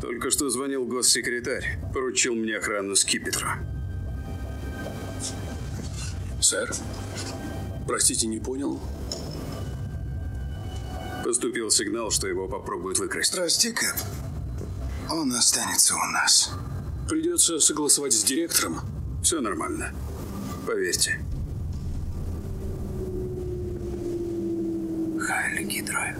Только что звонил госсекретарь. Поручил мне охрану скипетра. Сэр? Простите, не понял. Поступил сигнал, что его попробуют выкрасть. Прости, Кэп. Он останется у нас. Придется согласовать с директором. Все нормально. Поверьте. Хайли Гидра.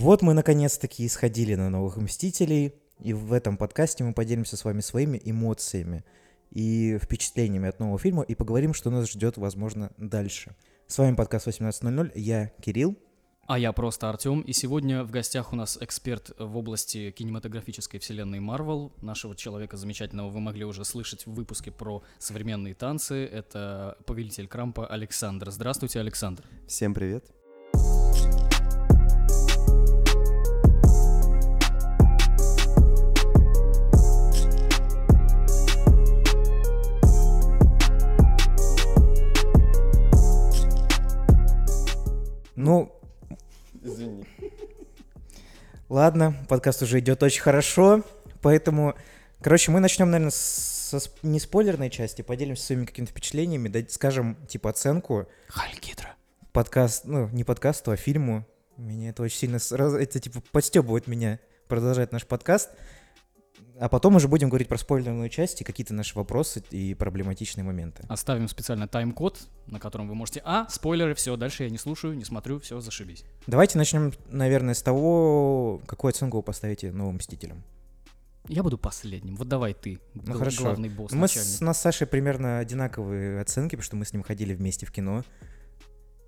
Вот мы наконец-таки исходили на новых Мстителей, и в этом подкасте мы поделимся с вами своими эмоциями и впечатлениями от нового фильма и поговорим, что нас ждет, возможно, дальше. С вами подкаст 18.00, я Кирилл. А я просто Артем, и сегодня в гостях у нас эксперт в области кинематографической вселенной Марвел. Нашего человека замечательного вы могли уже слышать в выпуске про современные танцы. Это повелитель Крампа Александр. Здравствуйте, Александр. Всем привет. Ну, Извини. ладно, подкаст уже идет очень хорошо, поэтому, короче, мы начнем, наверное, со сп- не спойлерной части, поделимся своими какими-то впечатлениями, дать, скажем, типа, оценку Халь Гидра. подкаст, ну, не подкасту, а фильму. Меня это очень сильно сразу, это, типа, подстебывает меня продолжать наш подкаст. А потом уже будем говорить про спойлерную часть и какие-то наши вопросы и проблематичные моменты. Оставим специально тайм-код, на котором вы можете... А, спойлеры, все, дальше я не слушаю, не смотрю, все, зашибись. Давайте начнем, наверное, с того, какую оценку вы поставите новым Мстителям. Я буду последним. Вот давай ты, Ну гл- хорошо. главный босс, Мы с, у нас с Сашей примерно одинаковые оценки, потому что мы с ним ходили вместе в кино,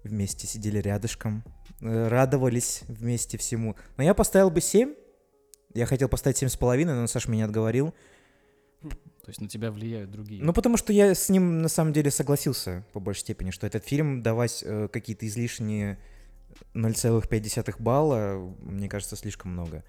вместе сидели рядышком, э, радовались вместе всему. Но я поставил бы 7. Я хотел поставить семь с половиной, но Саша меня отговорил. То есть на тебя влияют другие. Ну, потому что я с ним на самом деле согласился по большей степени, что этот фильм давать э, какие-то излишние 0,5 балла, мне кажется, слишком много.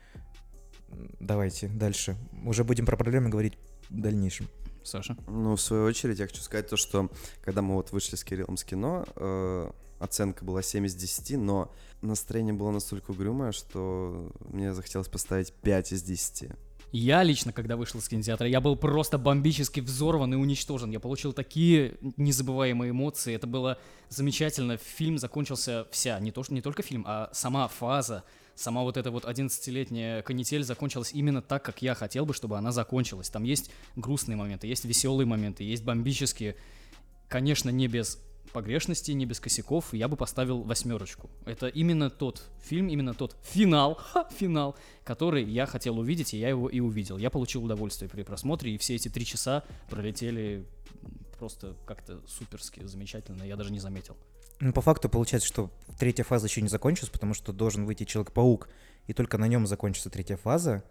Давайте дальше. Уже будем про проблемы говорить в дальнейшем. Саша? Ну, в свою очередь, я хочу сказать то, что когда мы вот вышли с Кириллом с кино, э, оценка была 7 из 10, но настроение было настолько угрюмое, что мне захотелось поставить 5 из 10. Я лично, когда вышел из кинотеатра, я был просто бомбически взорван и уничтожен. Я получил такие незабываемые эмоции. Это было замечательно. Фильм закончился вся, не, то, что- не только фильм, а сама фаза, сама вот эта вот 11-летняя канитель закончилась именно так, как я хотел бы, чтобы она закончилась. Там есть грустные моменты, есть веселые моменты, есть бомбические. Конечно, не без погрешностей, не без косяков, я бы поставил восьмерочку. Это именно тот фильм, именно тот финал, ха, финал, который я хотел увидеть, и я его и увидел. Я получил удовольствие при просмотре, и все эти три часа пролетели просто как-то суперски, замечательно, я даже не заметил. Ну, по факту получается, что третья фаза еще не закончилась, потому что должен выйти Человек-паук, и только на нем закончится третья фаза,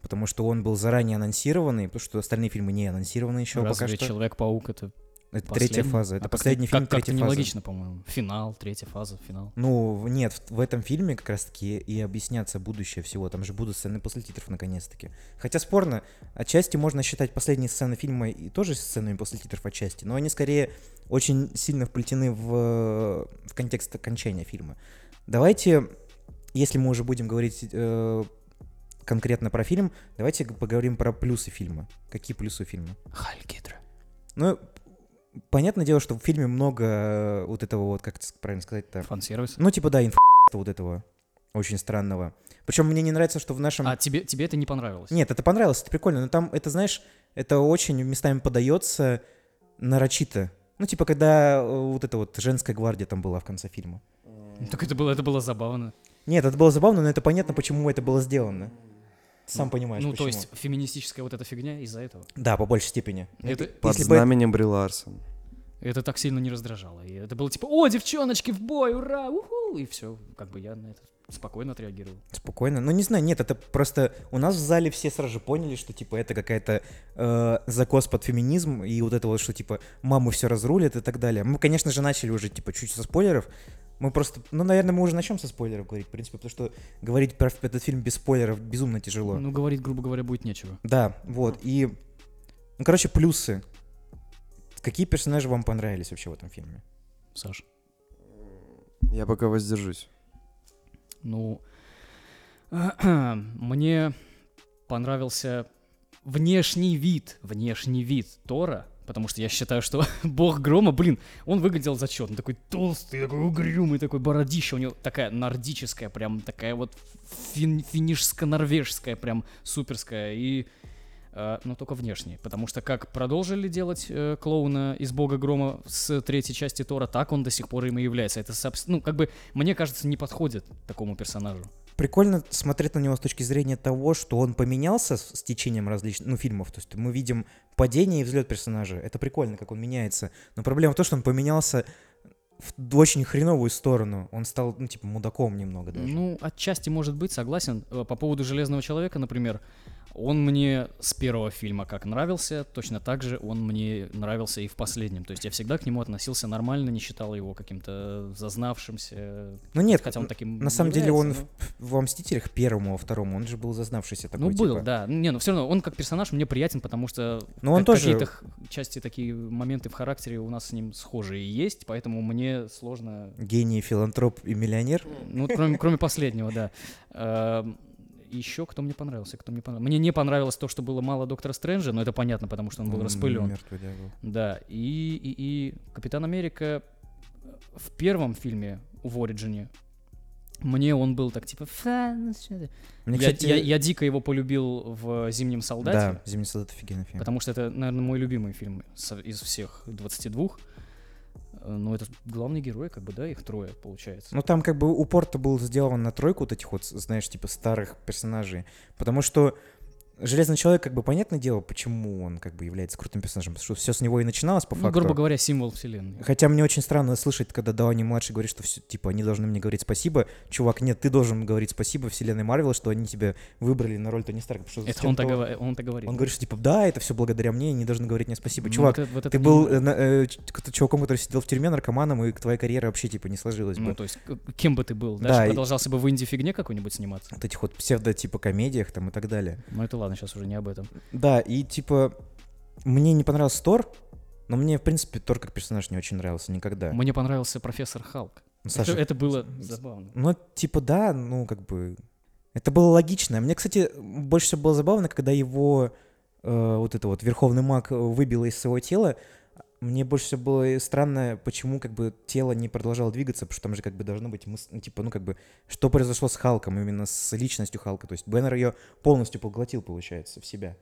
потому что он был заранее анонсированный, потому что остальные фильмы не анонсированы еще Разве пока что. Человек-паук это Это последний? третья фаза, это А как- последний фильм как, как третьей фазы. нелогично, по-моему. Финал, третья фаза, финал. Ну, нет, в, в этом фильме как раз-таки и объясняться будущее всего. Там же будут сцены после титров наконец-таки. Хотя спорно, отчасти можно считать последние сцены фильма и тоже сценами после титров отчасти, но они скорее очень сильно вплетены в, в контекст окончания фильма. Давайте, если мы уже будем говорить э, конкретно про фильм, давайте поговорим про плюсы фильма. Какие плюсы фильма? Халь Гидра. Ну, понятное дело, что в фильме много э, вот этого вот, как правильно сказать-то, Фан-сервис. ну, типа, да, инф вот этого очень странного. Причем мне не нравится, что в нашем... А тебе, тебе это не понравилось? Нет, это понравилось, это прикольно, но там, это, знаешь, это очень местами подается нарочито. Ну, типа, когда э, вот эта вот женская гвардия там была в конце фильма. Ну, Так это было, это было забавно. Нет, это было забавно, но это понятно, почему это было сделано. Сам понимаешь, ну, почему. то есть феминистическая вот эта фигня из-за этого. Да, по большей степени. Это- Под Если бы- знаменем Бри Ларсон. Это так сильно не раздражало. И это было типа, о, девчоночки в бой, ура, уху! И все, как бы я на это спокойно отреагировал. Спокойно. Ну, не знаю, нет, это просто у нас в зале все сразу же поняли, что, типа, это какая-то э, закос под феминизм, и вот это вот, что, типа, мамы все разрулят и так далее. Мы, конечно же, начали уже, типа, чуть со спойлеров. Мы просто, ну, наверное, мы уже начнем со спойлеров говорить, в принципе, потому что говорить про этот фильм без спойлеров безумно тяжело. Ну, говорить, грубо говоря, будет нечего. Да, вот, и, ну, короче, плюсы. Какие персонажи вам понравились вообще в этом фильме? Саш. Я пока воздержусь. Ну, мне понравился внешний вид, внешний вид Тора, потому что я считаю, что бог грома, блин, он выглядел зачетно, такой толстый, такой угрюмый, такой бородища, у него такая нордическая, прям такая вот фин, финишско-норвежская, прям суперская, и э, но только внешне, потому что как продолжили делать э, клоуна из Бога Грома с третьей части Тора, так он до сих пор им и является. Это, ну, как бы, мне кажется, не подходит такому персонажу. Прикольно смотреть на него с точки зрения того, что он поменялся с, течением различных ну, фильмов. То есть мы видим падение и взлет персонажа. Это прикольно, как он меняется. Но проблема в том, что он поменялся в очень хреновую сторону. Он стал, ну, типа, мудаком немного даже. Ну, отчасти может быть, согласен. Э, По поводу Железного человека, например, он мне с первого фильма как нравился, точно так же он мне нравился и в последнем. То есть я всегда к нему относился нормально, не считал его каким-то зазнавшимся. Ну нет, хотя он таким на самом деле он является, в, во «Мстителях» первому, во второму, он же был зазнавшийся такой, Ну, был, типа. да. Не, ну все равно он как персонаж мне приятен, потому что Ну, он тоже- какие-то части, такие моменты в характере у нас с ним схожие есть, поэтому мне сложно Гений, филантроп и миллионер. Ну, кроме, кроме последнего, да. Еще кто мне понравился, кто мне понравился. Мне не понравилось то, что было мало Доктора Стрэнджа, но это понятно, потому что он был распылен. Мертвый, да, был. Да, и, и, и Капитан Америка в первом фильме в Ориджине мне он был так типа... Мне, я, кстати, я- я дико его полюбил в «Зимнем солдате», Да, «Зимний солдат» офигенный фильм. потому что это, наверное, мой любимый фильм из всех 22. Э, Ну, это главный герой, как бы, да, их трое, получается. Ну, там как бы упор-то был сделан на тройку вот этих вот, знаешь, типа старых персонажей. Потому что Железный Человек, как бы, понятное дело, почему он как бы является крутым персонажем. Потому что все с него и начиналось, по ну, факту. грубо говоря, символ вселенной. Хотя мне очень странно слышать, когда Дауни-младший говорит, что все, типа, они должны мне говорить спасибо. Чувак, нет, ты должен говорить спасибо вселенной Марвел, что они тебя выбрали на роль Тони Старка. Это он так, то- говорит, он так говорит. Он говорит, что типа, да, это все благодаря мне, они должны говорить мне спасибо. Ну, Чувак, вот это- вот это ты не- был э, на- э, к- чуваком, который сидел в тюрьме, наркоманом, и твоя карьера вообще типа не сложилась Ну, бы. то есть, кем бы ты был? Да, Дальше и- продолжался бы в инди-фигне какой-нибудь сниматься? Вот этих вот псевдо типа комедиях там и так далее. Ну, это ладно, сейчас уже не об этом. Да, и типа мне не понравился Тор, но мне, в принципе, Тор как персонаж не очень нравился никогда. Мне понравился профессор Халк. Ну, Это, Саша, это было забавно. Ну, типа, да, ну, как бы... Это было логично. Мне, кстати, больше всего было забавно, когда его э, вот это вот верховный маг выбило из своего тела. Мне больше всего было странно, почему как бы тело не продолжало двигаться, потому что там же как бы должно быть, мыс- ну, типа, ну как бы, что произошло с Халком, именно с личностью Халка. То есть Беннер ее полностью поглотил, получается, в себя.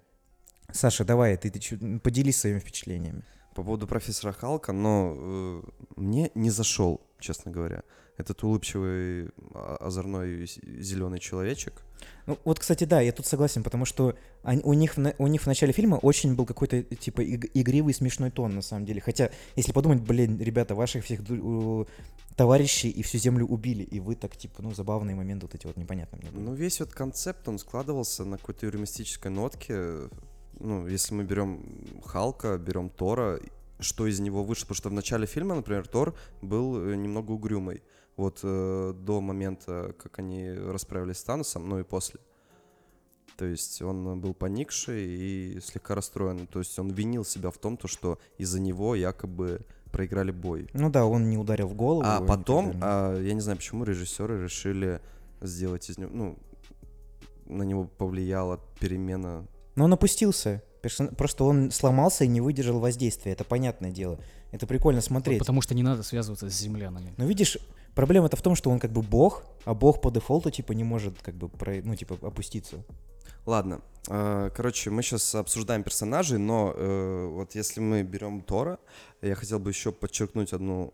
Саша, давай, ты, ты чё- поделись своими впечатлениями. По поводу профессора Халка, но э, мне не зашел, честно говоря. Этот улыбчивый, а- озорной зеленый человечек. Ну, вот, кстати, да, я тут согласен, потому что они- у, них у них в начале фильма очень был какой-то, типа, иг- игривый, смешной тон, на самом деле. Хотя, если подумать, блин, ребята, ваших всех товарищей и всю землю убили, и вы так, типа, ну, забавные моменты вот эти вот непонятные мне были. Ну, весь вот концепт, он складывался на какой-то юмористической нотке. Ну, если мы берем Халка, берем Тора, что из него вышло? Потому что в начале фильма, например, Тор был э, немного угрюмый. Вот э, до момента, как они расправились с Таносом, ну и после. То есть он был поникший и слегка расстроен. То есть он винил себя в том, то, что из-за него якобы проиграли бой. Ну да, он не ударил в голову. А потом, а, я не знаю, почему режиссеры решили сделать из него, ну, на него повлияла перемена. Но он опустился. Просто он сломался и не выдержал воздействия, это понятное дело. Это прикольно смотреть. Потому что не надо связываться с землянами. Но видишь, проблема-то в том, что он как бы бог, а бог по дефолту, типа, не может, как бы, про- ну, типа, опуститься. Ладно, э, короче, мы сейчас обсуждаем персонажей, но э, вот если мы берем Тора, я хотел бы еще подчеркнуть одну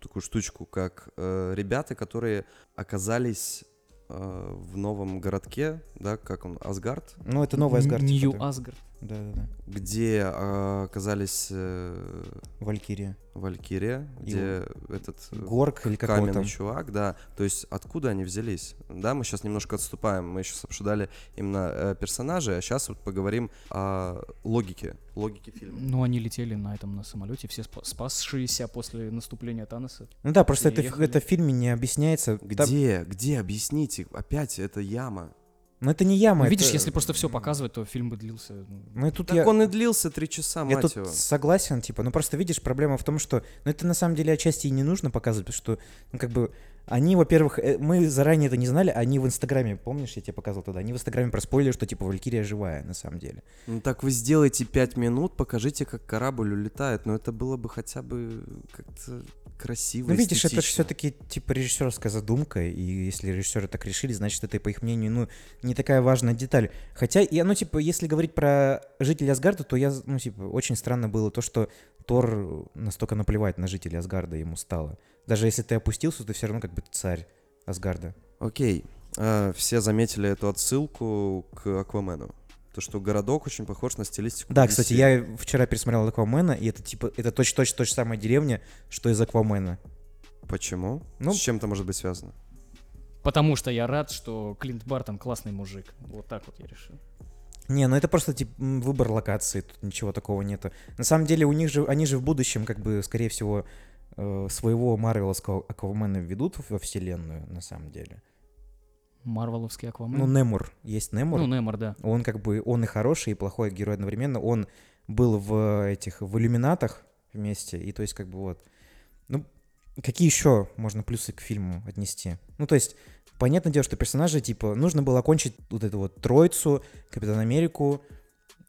такую штучку, как э, ребята, которые оказались э, в новом городке, да, как он, Асгард, Ну, это новый Асгард. типа, Нью да. Да-да-да. где э, оказались э, Валькирия. Валькирия, И где этот э, Горк или как его каменный там. чувак, да. То есть откуда они взялись? Да, мы сейчас немножко отступаем. Мы сейчас обсуждали именно э, персонажей, а сейчас вот поговорим о логике, логике фильма. Ну, они летели на этом, на самолете, все спа- спасшиеся после наступления Таноса. Ну да, просто это, Приехали. это в фильме не объясняется. Там- Где, где, объясните? Опять это яма. Но это не яма. Ну, видишь, это- если просто все показывать, то фильм бы длился. ну, Ну и тут Так я... он и длился три часа, Я мать тут его. согласен, типа, ну просто видишь, проблема в том, что, ну это на самом деле отчасти и не нужно показывать, потому что, ну как бы, они, во-первых, э, мы заранее это не знали, они в Инстаграме, помнишь, я тебе показывал тогда, они в Инстаграме проспойлили, что типа Валькирия живая, на самом деле. Ну так вы сделайте пять минут, покажите, как корабль улетает. Но это было бы хотя бы как-то красиво, Ну видишь, это эстетично. все-таки типа режиссерская задумка, и если режиссеры так решили, значит это, по их мнению, ну не такая важная деталь. Хотя, я, ну типа, если говорить про жителей Асгарда, то я, ну типа, очень странно было то, что Тор настолько наплевать на жителей Асгарда ему стало. Даже если ты опустился, ты все равно как бы царь Асгарда. Окей. А, все заметили эту отсылку к Аквамену. То, что городок очень похож на стилистику Да, DC. кстати, я вчера пересмотрел Аквамена, и это типа, это точно-точно та же самая деревня, что из Аквамена. Почему? Ну- С чем это может быть связано? Потому что я рад, что Клинт Бартон классный мужик. Вот так вот я решил. Не, ну это просто типа м, выбор локации, тут ничего такого нету. На самом деле у них же, они же в будущем, как бы, скорее всего, своего Марвеловского Аквамена введут во вселенную, на самом деле. Марвеловский Аквамен. Ну, Немур, есть Немур. Ну, Немор, да. Он как бы, он и хороший, и плохой герой одновременно. Он был в этих, в иллюминатах вместе, и то есть как бы вот. Ну, какие еще можно плюсы к фильму отнести? Ну, то есть, понятное дело, что персонажи, типа, нужно было окончить вот эту вот троицу, Капитан Америку,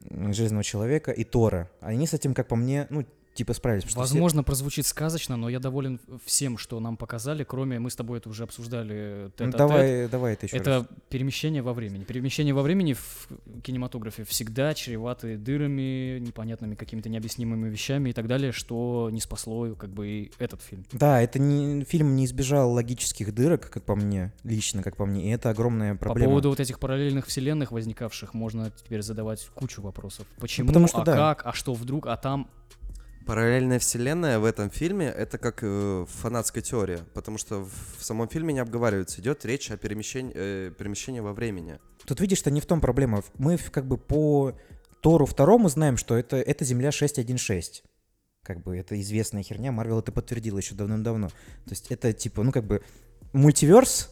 Железного Человека и Тора. Они с этим, как по мне, ну, типа справились. что все- Возможно, прозвучит сказочно, но я доволен всем, что нам показали, кроме, мы с тобой это уже обсуждали, Ну, давай, давай это еще Это раз. перемещение во времени. Перемещение во времени в кинематографе всегда чреваты дырами, непонятными какими-то необъяснимыми вещами и так далее, что не спасло как бы и этот фильм. Да, это не, фильм не избежал логических дырок, как по мне, лично, как по мне, и это огромная проблема. По поводу вот этих параллельных вселенных возникавших можно теперь задавать кучу вопросов. Почему, потому что а да. как, а что вдруг, а там... Параллельная вселенная в этом фильме это как э, фанатская теория, потому что в, в самом фильме не обговаривается, идет речь о перемещении, э, перемещении во времени. Тут видишь, что не в том проблема. Мы как бы по Тору второму знаем, что это, это Земля 616. Как бы это известная херня, Марвел это подтвердил еще давным-давно. То есть это типа, ну как бы мультиверс,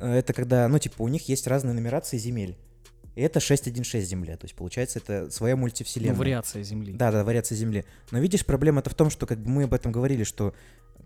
э, это когда, ну типа у них есть разные нумерации земель. Это 616 Земля, то есть получается это своя Ну, мультивселенная. вариация Земли. Да, да, вариация Земли. Но видишь, проблема-то в том, что как бы мы об этом говорили, что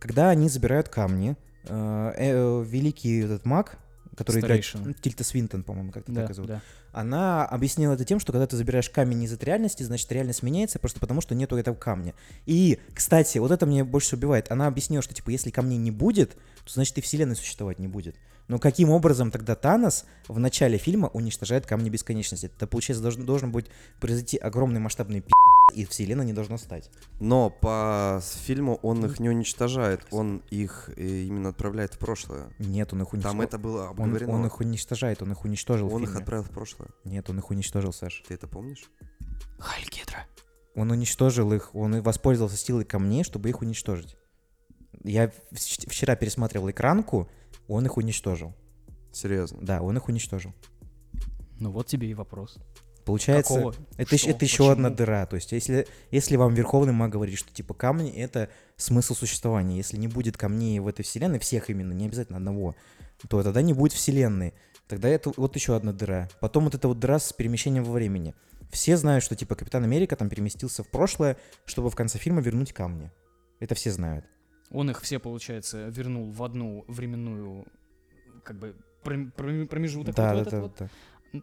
когда они забирают камни, э, э, великий этот маг, который Старейшина. играет Тильта Свинтон, по-моему, как-то да, так зовут, да. она объяснила это тем, что когда ты забираешь камень из от реальности, значит реальность меняется просто потому, что нету этого камня. И, кстати, вот это мне больше убивает. Она объяснила, что типа если камней не будет, то значит и вселенной существовать не будет. Но каким образом тогда Танос в начале фильма уничтожает камни бесконечности? Это, получается, должен, должен быть произойти огромный масштабный пи***, и вселенной не должно стать. Но по фильму он их не уничтожает, он их э, именно отправляет в прошлое. Нет, он их уничтожил. Там это было он, обговорено. он их уничтожает, он их уничтожил в Он их отправил в прошлое. Нет, он их уничтожил, Саш. Ты это помнишь? Хайль Гидра. Он уничтожил их, он воспользовался силой камней, чтобы их уничтожить. Я вчера пересматривал экранку, он их уничтожил. Серьезно. Да, он их уничтожил. Ну вот тебе и вопрос. Получается, Какого? это, еще, Что? это еще одна дыра. То есть, если, если вам Верховный Маг говорит, что типа камни это смысл существования, если не будет камней в этой вселенной, всех именно, не обязательно одного, то тогда не будет вселенной. Тогда это вот еще одна дыра. Потом вот эта вот дыра с перемещением во времени. Все знают, что типа Капитан Америка там переместился в прошлое, чтобы в конце фильма вернуть камни. Это все знают. Он их все, получается, вернул в одну временную, как бы, пром- пром- промежуток да, вот да, этот да, вот. да.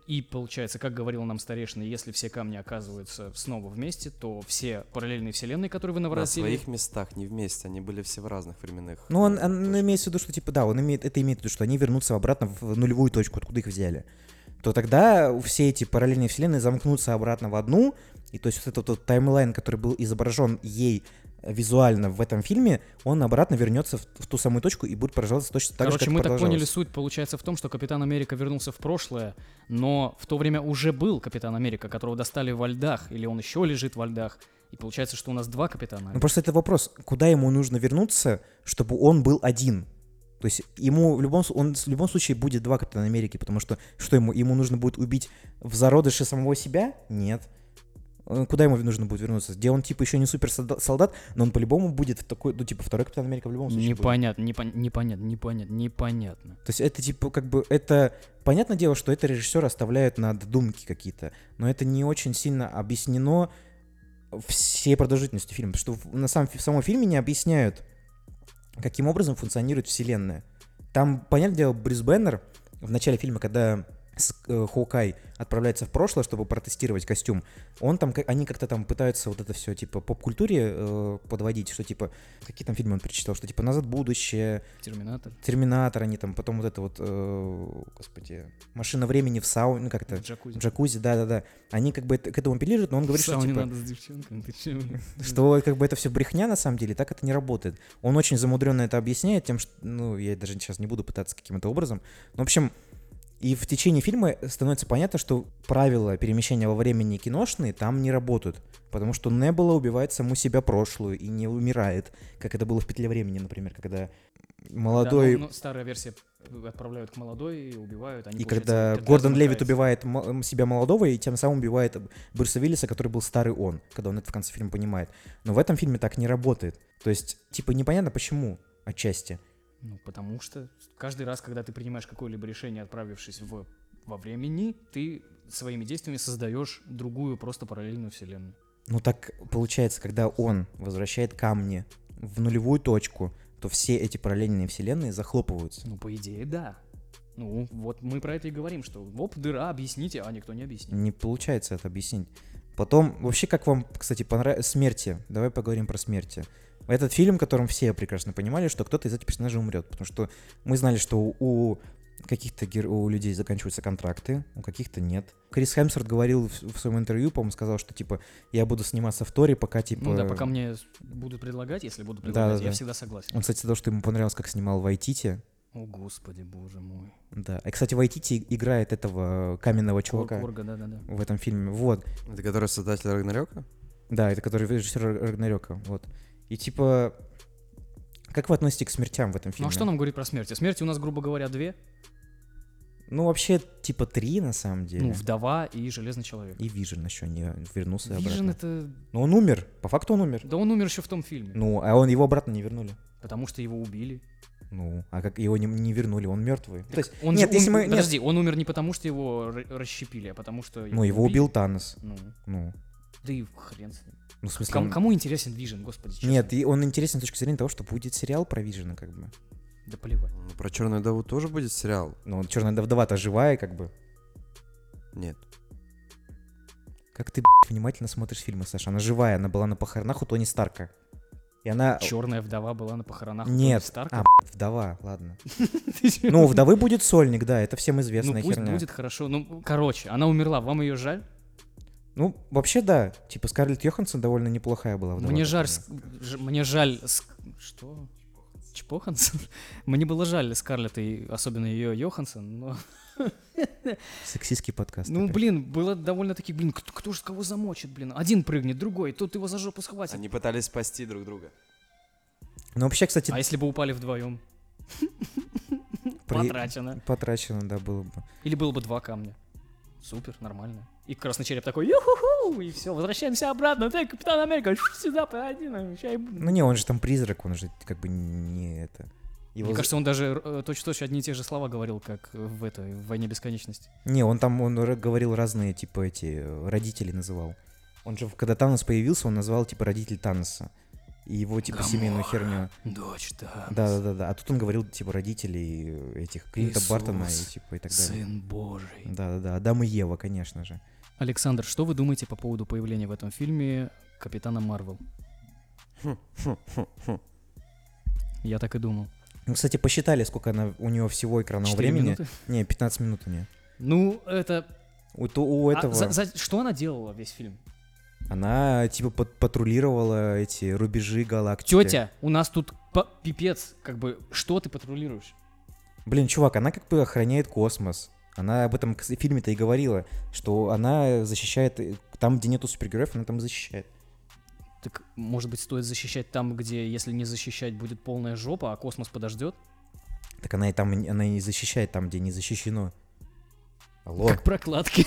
И получается, как говорил нам старейшина, если все камни оказываются снова вместе, то все параллельные вселенные, которые вы На наворотили... своих местах, не вместе, они были все в разных временных. Ну, он, э, он точках. имеет в виду, что типа, да, он имеет, это имеет в виду, что они вернутся обратно в нулевую точку, откуда их взяли. То тогда все эти параллельные вселенные замкнутся обратно в одну, и то есть вот этот вот таймлайн, который был изображен ей визуально в этом фильме, он обратно вернется в, в ту самую точку и будет продолжаться точно так Короче, же, как мы так поняли, суть получается в том, что Капитан Америка вернулся в прошлое, но в то время уже был Капитан Америка, которого достали во льдах, или он еще лежит во льдах. И получается, что у нас два Капитана. Ну просто это вопрос, куда ему нужно вернуться, чтобы он был один? То есть ему в любом, он в любом случае будет два Капитана Америки, потому что что ему, ему нужно будет убить в зародыше самого себя? Нет. Куда ему нужно будет вернуться? Где он, типа, еще не супер солда- солдат, но он по-любому будет в такой, ну, типа, второй Капитан Америка в любом случае. Непонятно, непон- непонятно, непонятно, непонятно. То есть это, типа, как бы, это... Понятное дело, что это режиссер оставляет на додумки какие-то, но это не очень сильно объяснено всей продолжительностью фильма, потому что на самом, в самом фильме не объясняют, каким образом функционирует вселенная. Там, понятное дело, Брюс Беннер в начале фильма, когда Хоукай отправляется в прошлое, чтобы протестировать костюм, он там, они как-то там пытаются вот это все, типа, поп-культуре э, подводить, что, типа, какие там фильмы он перечитал, что, типа, «Назад в будущее», Терминатор. Терминатор, они там, потом вот это вот, э, господи, машина времени в сауне, ну как-то, Джакузи. джакузи, да-да-да. Они как бы к этому апеллируют, но он говорит, что типа, надо с девчонками, ты чё? что как бы это все брехня на самом деле, так это не работает. Он очень замудренно это объясняет тем, что, ну, я даже сейчас не буду пытаться каким-то образом. Но, в общем, и в течение фильма становится понятно, что правила перемещения во времени киношные там не работают. Потому что Небула убивает саму себя прошлую и не умирает, как это было в «Петле времени», например, когда молодой... Да, ну, ну, старая версия отправляют к молодой и убивают. Они, И когда Гордон Левит убивает себя молодого и тем самым убивает Брюса Виллиса, который был старый он, когда он это в конце фильма понимает. Но в этом фильме так не работает. То есть, типа, непонятно почему отчасти. Ну, потому что каждый раз, когда ты принимаешь какое-либо решение, отправившись в, во времени, ты своими действиями создаешь другую просто параллельную вселенную. Ну так получается, когда он возвращает камни в нулевую точку, то все эти параллельные вселенные захлопываются. Ну, по идее, да. Ну, вот мы про это и говорим, что оп, дыра, объясните, а никто не объяснит. Не получается это объяснить. Потом, вообще, как вам, кстати, понравилось смерти? Давай поговорим про смерти. Этот фильм, в котором все прекрасно понимали, что кто-то из этих персонажей умрет. Потому что мы знали, что у- каких-то гер- у людей заканчиваются контракты, у каких-то нет. Крис Хемсворт говорил в, в своем интервью, по-моему, сказал, что типа я буду сниматься в Торе, пока типа. Ну да, пока мне будут предлагать, если будут предлагать, я Да-да-да. всегда согласен. Он, кстати, сказал, что ему понравилось, как снимал Вайтити. О, господи, боже мой. Да. И, кстати, Вайтити играет этого каменного чувака Корга, да-да-да. в этом фильме. Вот. Это который создатель Рагнарёка? Да, это который режиссер Рагнарёка. Вот. И типа, как вы относитесь к смертям в этом Ну фильме? а что нам говорит про смерти? Смерти у нас, грубо говоря, две. Ну, вообще, типа три, на самом деле. Ну, вдова и железный человек. И Вижен еще не вернулся Вижен обратно. это... Ну, он умер. По факту он умер. Да он умер еще в том фильме. Ну, а он его обратно не вернули. Потому что его убили. Ну, а как его не, не вернули, он мертвый. То есть, Он нет, же если ум- мы... нет, Подожди, он умер не потому, что его расщепили, а потому что ну, его убили. убил Танос. Ну, Ну, да и хрен с ним. ну в смысле... Кому, он- кому интересен Вижен, господи, честно? Нет, и он интересен с точки зрения того, что будет сериал про Вижена, как бы. Да плевать. Ну, Про Черную Даву тоже будет сериал? Ну, черная вдова-то живая, как бы. Нет. Как ты, б***ь, внимательно смотришь фильмы, Саша? Она живая, она была на похоронах у Тони Старка. И она... Черная вдова была на похоронах у Тони Нет, Старка. а, б***ь, вдова, ладно. Ну, вдовы будет сольник, да, это всем Ну известная пусть херня. будет хорошо. Ну, короче, она умерла, вам ее жаль? Ну, вообще, да. Типа, Скарлетт Йоханссон довольно неплохая была вдова. Мне жаль, ж- мне жаль, ск- что? Чпохансон? Мне было жаль Скарлетт и особенно ее Йоханссон, но, Сексистский подкаст. ну, такой. блин, было довольно-таки, блин, кто, кто же кого замочит, блин? Один прыгнет, другой, тут его за жопу схватит. Они пытались спасти друг друга. Ну, вообще, кстати, А если бы упали вдвоем? при- Потрачено. потрачено, да, было бы. Или было бы два камня. Супер, нормально. И красный череп такой, юху и все, возвращаемся обратно. Ты, Капитан Америка, сюда, пойди, бу-». Ну, не, он же там призрак, он же как бы не это... Его Мне кажется, он даже э, точно-точно одни и те же слова говорил, как в этой в «Войне бесконечности». Не, он там, он говорил разные, типа, эти, э, родители называл. Он же, когда Танос появился, он назвал, типа, родитель Таноса. И его, типа, семейную херню. Дочь, да. Да-да-да. А тут он говорил, типа, родителей этих Клинта Иисус, Бартона и, типа, и так далее. Сын Божий. Да-да-да. Адам и Ева, конечно же. Александр, что вы думаете по поводу появления в этом фильме Капитана Марвел? Я так и думал. Ну, кстати, посчитали, сколько она, у него всего экранного времени. минуты? Не, 15 минут у нее. Ну, это... У, у а этого... за- за- Что она делала весь фильм? Она, типа, пат- патрулировала эти рубежи галактики. Тетя, у нас тут пипец, как бы, что ты патрулируешь? Блин, чувак, она как бы охраняет космос. Она об этом в фильме-то и говорила, что она защищает... э, Там, где нету супергероев, она там защищает. Так, может быть, стоит защищать там, где, если не защищать, будет полная жопа, а космос подождет? Так она и там, она и защищает там, где не защищено. Алло. Как прокладки.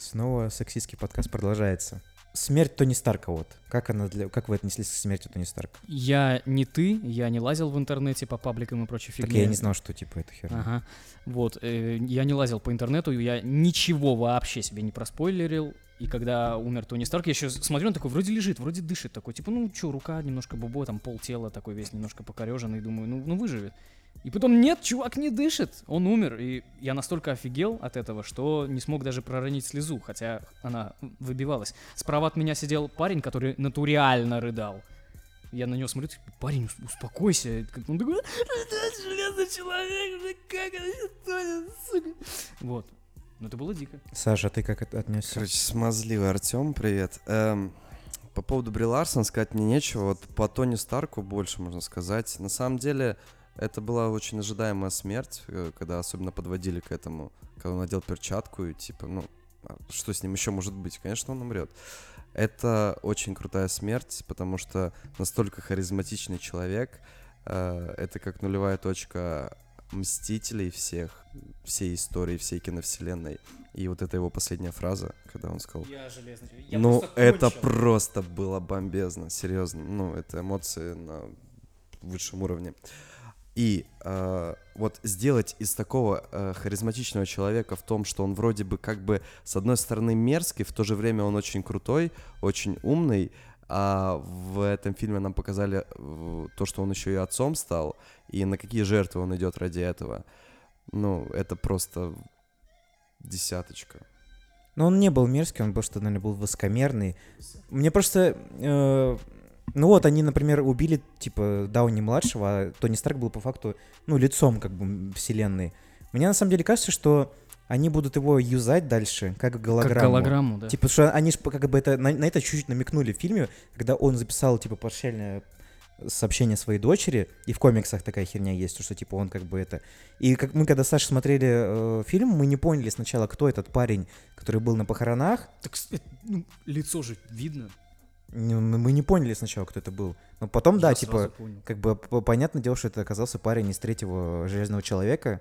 Снова сексистский подкаст продолжается. Смерть Тони Старка вот. Как, она для... как вы отнеслись к смерти Тони Старка? Я не ты, я не лазил в интернете по пабликам и прочей Так фигне. я не знал, что типа это херня. Ага. Вот, э, я не лазил по интернету, я ничего вообще себе не проспойлерил. И когда умер Тони Старк, я еще смотрю, он такой вроде лежит, вроде дышит, такой, типа, ну что, рука немножко бубо, там пол тела такой весь немножко покореженный, думаю, ну, ну выживет. И потом, нет, чувак не дышит, он умер. И я настолько офигел от этого, что не смог даже проронить слезу, хотя она выбивалась. Справа от меня сидел парень, который натурально рыдал. Я на него смотрю, типа, парень, ус- успокойся. Он такой, «Это железный человек, как это тонет, сука?» Вот. Ну это было дико. Саша, а ты как от- отнесся? Короче, смазливый Артем, привет. Эм, по поводу Бри Ларсон сказать мне нечего. Вот по Тони Старку больше можно сказать. На самом деле, это была очень ожидаемая смерть, э, когда особенно подводили к этому, когда он надел перчатку и типа, ну, а что с ним еще может быть? Конечно, он умрет. Это очень крутая смерть, потому что настолько харизматичный человек. э, это как нулевая точка мстителей всех, всей истории, всей киновселенной. И вот это его последняя фраза, когда он сказал, Я железный ну, это просто было бомбезно, серьезно. Ну, это эмоции на высшем уровне. И э, вот сделать из такого э, харизматичного человека в том, что он вроде бы как бы с одной стороны мерзкий, в то же время он очень крутой, очень умный, а в этом фильме нам показали э, то, что он еще и отцом стал, и на какие жертвы он идет ради этого. Ну, это просто десяточка. Но он не был мерзкий, он просто, наверное, был высокомерный. Мне просто... э, ну вот, они, например, убили, типа, Дауни-младшего, а Тони Старк был по факту, ну, лицом, как бы, вселенной. Мне на самом деле кажется, что они будут его юзать дальше, как голограмму. Как голограмму, да. Типа, что они же как бы это, на, на это чуть-чуть намекнули в фильме, когда он записал, типа, прощальное сообщение своей дочери, и в комиксах такая херня есть, что, типа, он как бы это... И как мы, когда с Сашей смотрели э, фильм, мы не поняли сначала, кто этот парень, который был на похоронах. Так это, ну, лицо же видно. Мы не поняли сначала, кто это был. Но потом, да, Я типа, сразу понял. как бы понятное дело, что это оказался парень из третьего Железного Человека,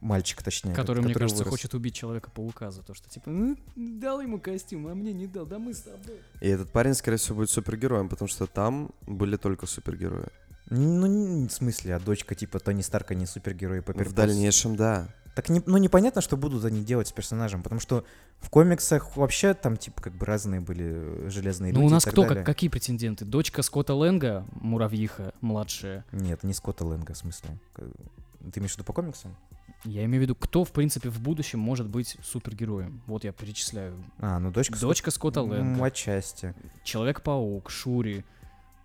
мальчик, точнее. Который, мне кажется, вырос. хочет убить Человека-паука за то, что, типа, ну, дал ему костюм, а мне не дал, да мы с тобой. И этот парень, скорее всего, будет супергероем, потому что там были только супергерои. Ну, в смысле, а дочка типа Тони Старка не супергерой Пеппер В дальнейшем, да. Так не, ну непонятно, что будут они делать с персонажем, потому что в комиксах вообще там типа как бы разные были э, железные Ну, люди. у и нас кто, как, какие претенденты? Дочка Скотта Лэнга, муравьиха, младшая. Нет, не Скотта Лэнга, в смысле. Ты имеешь в виду по комиксам? Я имею в виду, кто, в принципе, в будущем может быть супергероем. Вот я перечисляю. А, ну дочка Дочка Скотта Лэнга, Отчасти. Человек-паук, Шури,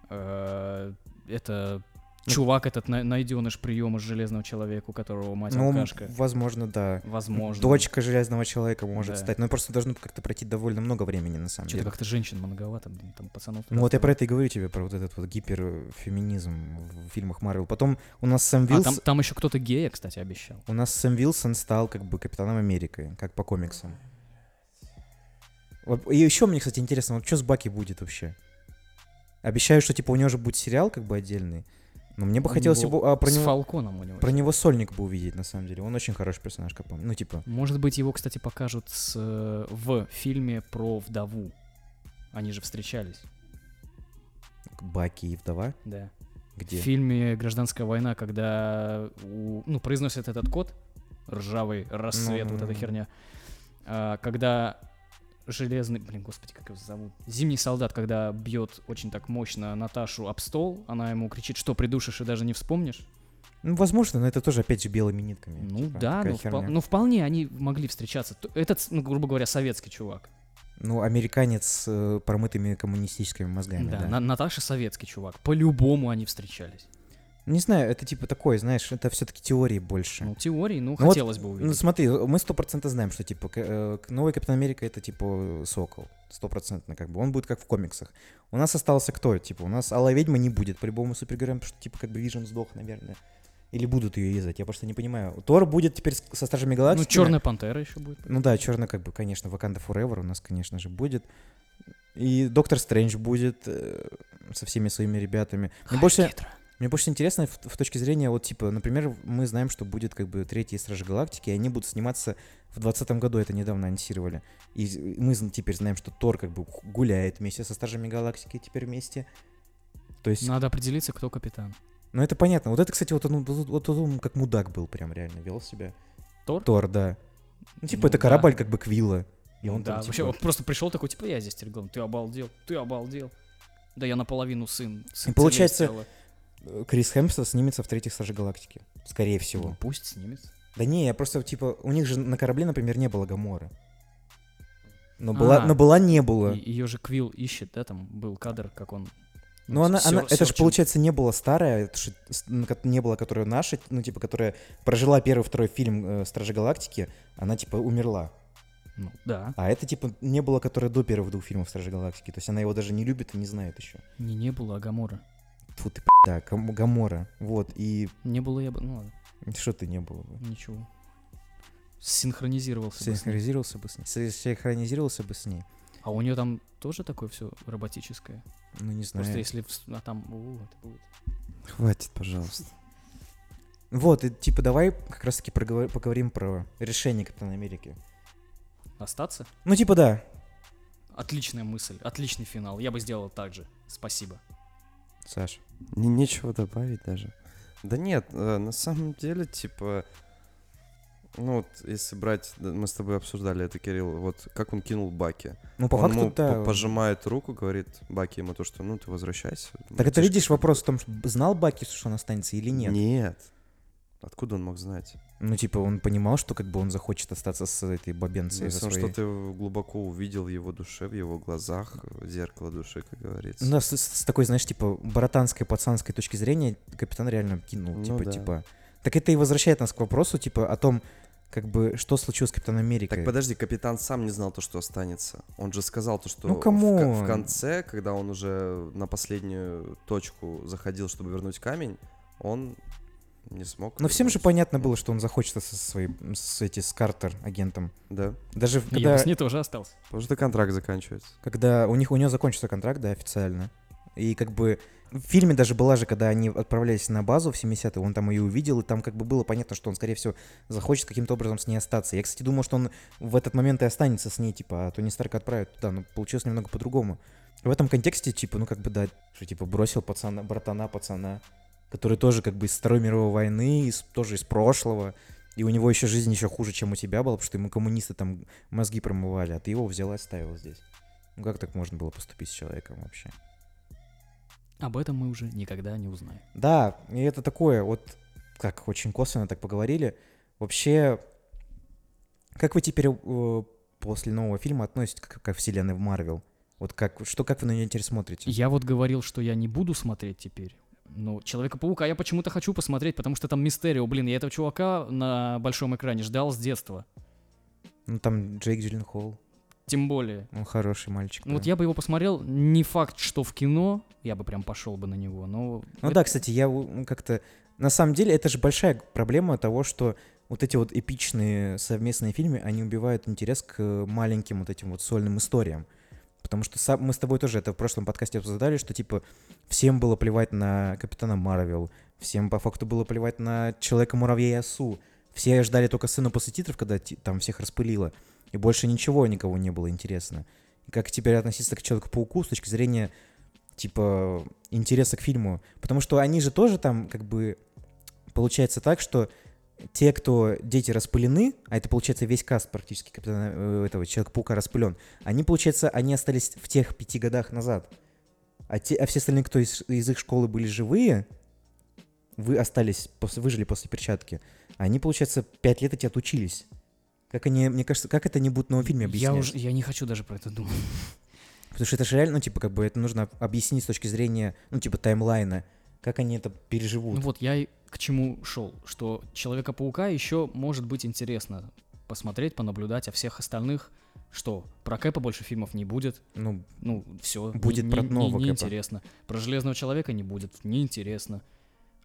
э, это Ну, чувак этот на- найденыш приема Железного Человека, у которого мать Ну, алкашка. возможно, да. Возможно. Дочка Железного Человека может Да. стать. Но просто должно как-то пройти довольно много времени, на самом Что-то деле. как-то женщин многовато, блин, там пацанов. Ну вот я про это и говорю тебе, про вот этот вот гиперфеминизм в фильмах Марвел. Потом у нас Сэм А Вилс... там, там еще кто-то гея, кстати, обещал. У нас Сэм Вилсон стал как бы Капитаном Америкой, как по комиксам. И еще мне, кстати, интересно, вот что с Баки будет вообще? Обещаю, что типа у него же будет сериал как бы отдельный. Но мне бы У хотелось его, а, про, С него, Фалконом у него. про него сольник бы увидеть, на самом деле. Он очень хороший персонаж, как помню. Ну, типа, Может быть, его, кстати, покажут с, э, в фильме про вдову. Они же встречались, Баки и вдова. да. Где? В фильме «Гражданская война», когда у- ну, произносят этот код, ржавый рассвет, вот эта херня, а, когда железный, блин, господи, как его зовут, зимний солдат, когда бьет очень так мощно Наташу об стол, она ему кричит, что придушишь и даже не вспомнишь. Ну, возможно, но это тоже опять же белыми нитками. Ну типа, да, впол- херня. ну вполне они могли встречаться. Этот, ну, грубо говоря, советский чувак. Ну, американец с э, промытыми коммунистическими мозгами, да, да. На- Наташа советский чувак. По-любому они встречались. Не знаю, это типа такое, знаешь, это все-таки теории больше. Ну, теории, ну, Ну вот, хотелось бы Ну увидеть. смотри, мы сто процентов знаем, что типа э, новый Капитан Америка это типа Сокол. Стопроцентно, как бы. Он будет как в комиксах. У нас остался кто? Типа, у нас Алая Ведьма не будет по-любому супергероем, потому что типа как бы Вижен сдох, наверное. Или будут ее юзать, я просто не понимаю. Тор будет теперь со Стражами Галактики. Ну, Черная пантера еще будет. Ну да, черный, как бы, конечно, Wakanda Forever у нас, конечно же, будет. И Доктор Стрэндж будет э, со всеми своими ребятами. Хай больше, Гидра. Мне больше интересно в, в точке зрения, вот, типа, например, мы знаем, что будет, как бы, третий Стражи Галактики, и они будут сниматься в 2020 году, это недавно анонсировали. И мы теперь знаем, что Тор, как бы, гуляет вместе со Стражами Галактики теперь вместе. То есть, Надо определиться, кто капитан. ну это понятно. Вот это, кстати, вот он, вот, вот он как мудак был прям реально, вел себя. Тор? Тор, да. Ну, типа, Ну, это да. корабль как бы Квилла. И он да, там, вообще, типа, он просто пришел такой, типа, я здесь главный. Ты обалдел, ты обалдел. Да я наполовину сын. сын И получается, Целестиала. Крис Хемсворт снимется в третьих Стражи Галактики. Скорее Ну, всего. пусть снимет. Да не, я просто, типа, у них же на корабле, например, не было Гаморы. Но была, А, но была не было. Ее же Квилл ищет, да, там был кадр, как он... Ну, она, сер- она, это же, получается, не было старая, это не было, которая наша, ну, типа, которая прожила первый, второй фильм э, Стражи Галактики, она, типа, умерла. Ну, да. А это, типа, не было, которая до первых двух фильмов Стражи Галактики. То есть она его даже не любит и не знает еще. Не, не было Агамора. Фу ты, да, Гамора. Вот, и Не было я бы... Ну ладно, что ты не было бы? ничего. Синхронизировался бы с ней. Синхронизировался бы с ней. Си- Синхронизировался бы с ней. А у нее там тоже такое все роботическое? Ну, не знаю. Просто если... А там... о, это будет. Хватит, пожалуйста. Вот, и, типа, давай как раз-таки проговор- поговорим про решение Капитана Америки. Остаться? Ну, типа, да. Отличная мысль, отличный финал. Я бы сделал так же. Спасибо. Саш. Не- нечего добавить даже. Да нет, э, на самом деле, типа, ну вот, если брать, мы с тобой обсуждали это, Кирилл, вот как он кинул Баки. Ну, по он факту, ему да. по- пожимает руку, говорит Баки ему то, что, ну, ты возвращайся. Так это братишка». видишь, вопрос в том, что знал Баки, что он останется или нет? Нет. Откуда он мог знать? Ну, типа, он понимал, что как бы он захочет остаться с этой бабенцей. Ну, своей- что-то глубоко увидел в его душе, в его глазах, зеркало души, как говорится. Ну, да, с, с- такой, знаешь, типа, братанской, пацанской точки зрения капитан реально кинул, Ну типа, да. типа. Так это и возвращает нас к вопросу, типа, о том, как бы, что случилось с Капитаном Америкой. Так подожди, капитан сам не знал то, что останется. Он же сказал то, что Ну, в, co- come on. в конце, когда он уже на последнюю точку заходил, чтобы вернуть камень, он не смог. Но всем же понятно было, что он захочет со своим, с эти, с Картер агентом. Да. Даже Я когда, бы с ней тоже остался. Потому что контракт заканчивается. когда у них у него закончился контракт, да, официально. И как бы в фильме даже была же, когда они отправлялись на базу в 70-е, он там ее увидел, и там как бы было понятно, что он, скорее всего, захочет каким-то образом с ней остаться. Я, кстати, думал, что он в этот момент и останется с ней, типа, а Тони Старк отправит туда, но получилось немного по-другому. В этом контексте, типа, ну как бы, да, что, типа, бросил пацана, братана, пацана, который тоже как бы из Второй мировой войны, из, тоже из прошлого, и у него еще жизнь еще хуже, чем у тебя была, потому что ему коммунисты там мозги промывали, а ты его взял и оставил здесь. Ну как так можно было поступить с человеком вообще? Об этом мы уже никогда не узнаем. Да, и это такое, вот как очень косвенно так поговорили. Вообще, как вы теперь э, после нового фильма относитесь к, ко вселенной в Марвел? Вот как, что, как вы на нее теперь смотрите? Я вот говорил, что я не буду смотреть теперь. Ну, Человека-паука я почему-то хочу посмотреть, потому что там Мистерио. Блин, я этого чувака на большом экране ждал с детства. Ну там Джейк Джилленхол, Тем более. он хороший мальчик. Ну, вот да. я бы его посмотрел, не факт, что в кино, я бы прям пошел бы на него, но... Ну это- да, кстати, я как-то... На самом деле, это же большая проблема того, что вот эти вот эпичные совместные фильмы, они убивают интерес к маленьким вот этим вот сольным историям. Потому что мы с тобой тоже это в прошлом подкасте обсуждали, что типа всем было плевать на Капитана Марвел, всем по факту было плевать на Человека-муравья и Осу. Все ждали только сцену после титров, когда там всех распылило. И больше ничего никого не было интересно. Как теперь относиться к Человеку-пауку с точки зрения типа интереса к фильму. Потому что они же тоже там как бы получается так, что те, кто дети распылены, а это получается весь каст практически капитана э, этого Человека-паука распылен, они, получается, они остались в тех пяти годах назад. А, те, а все остальные, кто из, из их школы были живые, вы остались, после, выжили после перчатки, они, получается, пять лет эти отучились. Как они, мне кажется, как это не будут в новом фильме объяснять? Я уже, я не хочу даже про это думать. Потому что это же реально, ну, типа, как бы это нужно объяснить с точки зрения, ну, типа, таймлайна, как они это переживут. Ну вот, я и к чему шел, что Человека-паука еще может быть интересно посмотреть, понаблюдать, а всех остальных, что, про Кэпа больше фильмов не будет, Ну, ну, все. Будет про нового Кэпа. Неинтересно. Про Железного Человека не будет, неинтересно.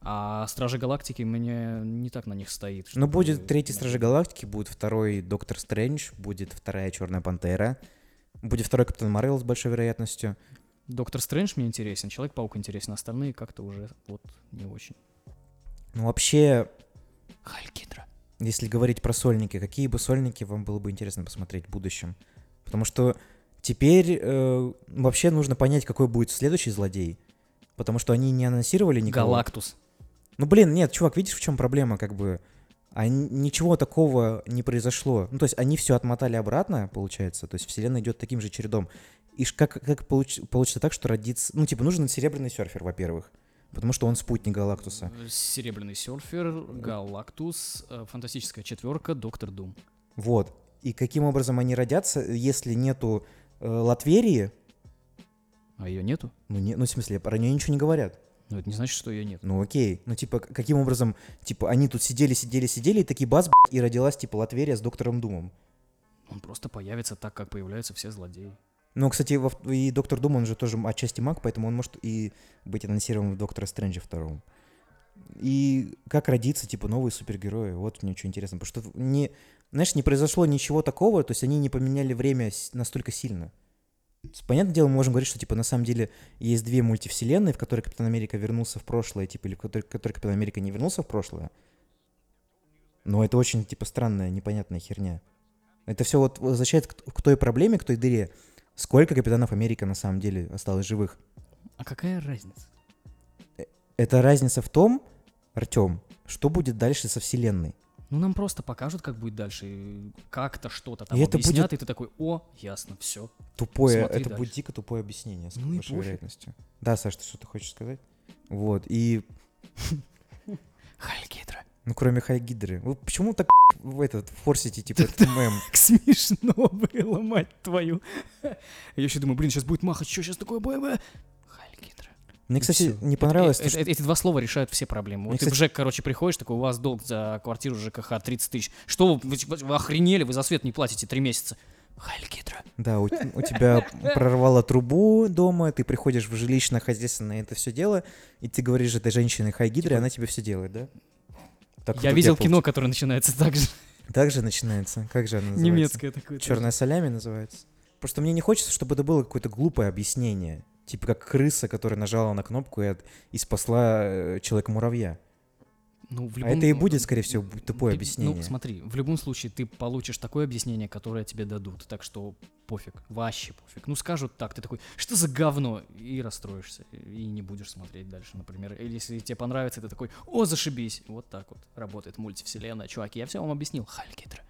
А Стражи Галактики мне не так на них стоит. ну, будет третий Стражи Галактики, будет второй Доктор Стрэндж, будет вторая Черная Пантера, будет второй Капитан Марвел с большой вероятностью. Доктор Стрэндж мне интересен, Человек-паук интересен, остальные как-то уже вот не очень. Ну, вообще, Хайль Гидра. если говорить про сольники, какие бы сольники вам было бы интересно посмотреть в будущем? Потому что теперь э, вообще нужно понять, какой будет следующий злодей. Потому что они не анонсировали никого. Галактус. Ну, блин, нет, чувак, видишь, в чем проблема, как бы... А ничего такого не произошло. Ну, то есть они все отмотали обратно, получается. То есть вселенная идет таким же чередом. И как, как получ- получится так, что родится... Ну, типа, нужен серебряный серфер, во-первых. Потому что он спутник Галактуса. Э, Серебряный серфер, Галактус, э, Фантастическая четверка, Доктор Дум. Вот. И каким образом они родятся, если нету э, Латверии? А ее нету? Ну, не, ну, в смысле, про нее ничего не говорят. Ну, это не значит, что ее нет. Ну, окей. Ну, типа, каким образом... Типа, они тут сидели, сидели, сидели, и такие бац, и родилась, типа, Латверия с Доктором Думом. Он просто появится так, как появляются все злодеи. Ну, кстати, и Доктор Дум, он же тоже отчасти маг, поэтому он может и быть анонсирован в Доктора Стрэнджа втором. И как родиться, типа, новые супергерои, вот мне что интересно. Потому что, не, знаешь, не произошло ничего такого, то есть они не поменяли время настолько сильно. Понятное дело, мы можем говорить, что, типа, на самом деле есть две мультивселенные, в которой Капитан Америка вернулся в прошлое, типа, или в которой, в которой Капитан Америка не вернулся в прошлое. Но это очень, типа, странная, непонятная херня. Это все вот возвращает к, к той проблеме, к той дыре. Сколько Капитанов Америка на самом деле осталось живых? А какая разница? Это разница в том, Артем, что будет дальше со Вселенной. Ну, нам просто покажут, как будет дальше. Как-то что-то там И это объяснят, будет- и ты такой, о, ясно, все. Тупое, Смотри это дальше. будет дико тупое объяснение, с Ну большой вероятностью. Да, Саш, ты что-то хочешь сказать? Вот, и, Хайль Гидра. Ну, кроме Хайгидры. Вы почему так в этот, форсите, типа, этот мем? Смешно было, мать твою. Я еще думаю, блин, сейчас будет махать, что сейчас такое будет? бля?» Хайль Гидра. Мне, кстати, не понравилось, Э- то, э- э- Эти два слова решают все проблемы. Вот Мне, ты в кстати- ЖЭК, короче, приходишь, такой, у вас долг за квартиру ЖКХ 30 тысяч. Что вы, вы, вы охренели, вы за свет не платите три месяца. Хайль Гидра. Да, у, у тебя прорвало трубу дома, ты приходишь в жилищно-хозяйственное это все дело, и ты говоришь этой женщине Хайгидре, она тебе все делает, да? Так Я видел кино, которое начинается так же. Так же начинается. Как же она называется? Немецкое такое. Черная солями называется. Просто мне не хочется, чтобы это было какое-то глупое объяснение. Типа как крыса, которая нажала на кнопку и, от- и спасла э, человека-муравья. Ну, в А любом- это и будет, скорее всего, тупое Ты- объяснение. Ну, смотри, в любом случае ты получишь такое объяснение, которое тебе дадут. Так что пофиг, вообще пофиг. Ну, скажут так, ты такой, что за говно? И расстроишься, и не будешь смотреть дальше, например. Или если тебе понравится, ты такой, о, зашибись. Вот так вот работает мультивселенная. Чуваки, я все вам объяснил. Хайль Гидра.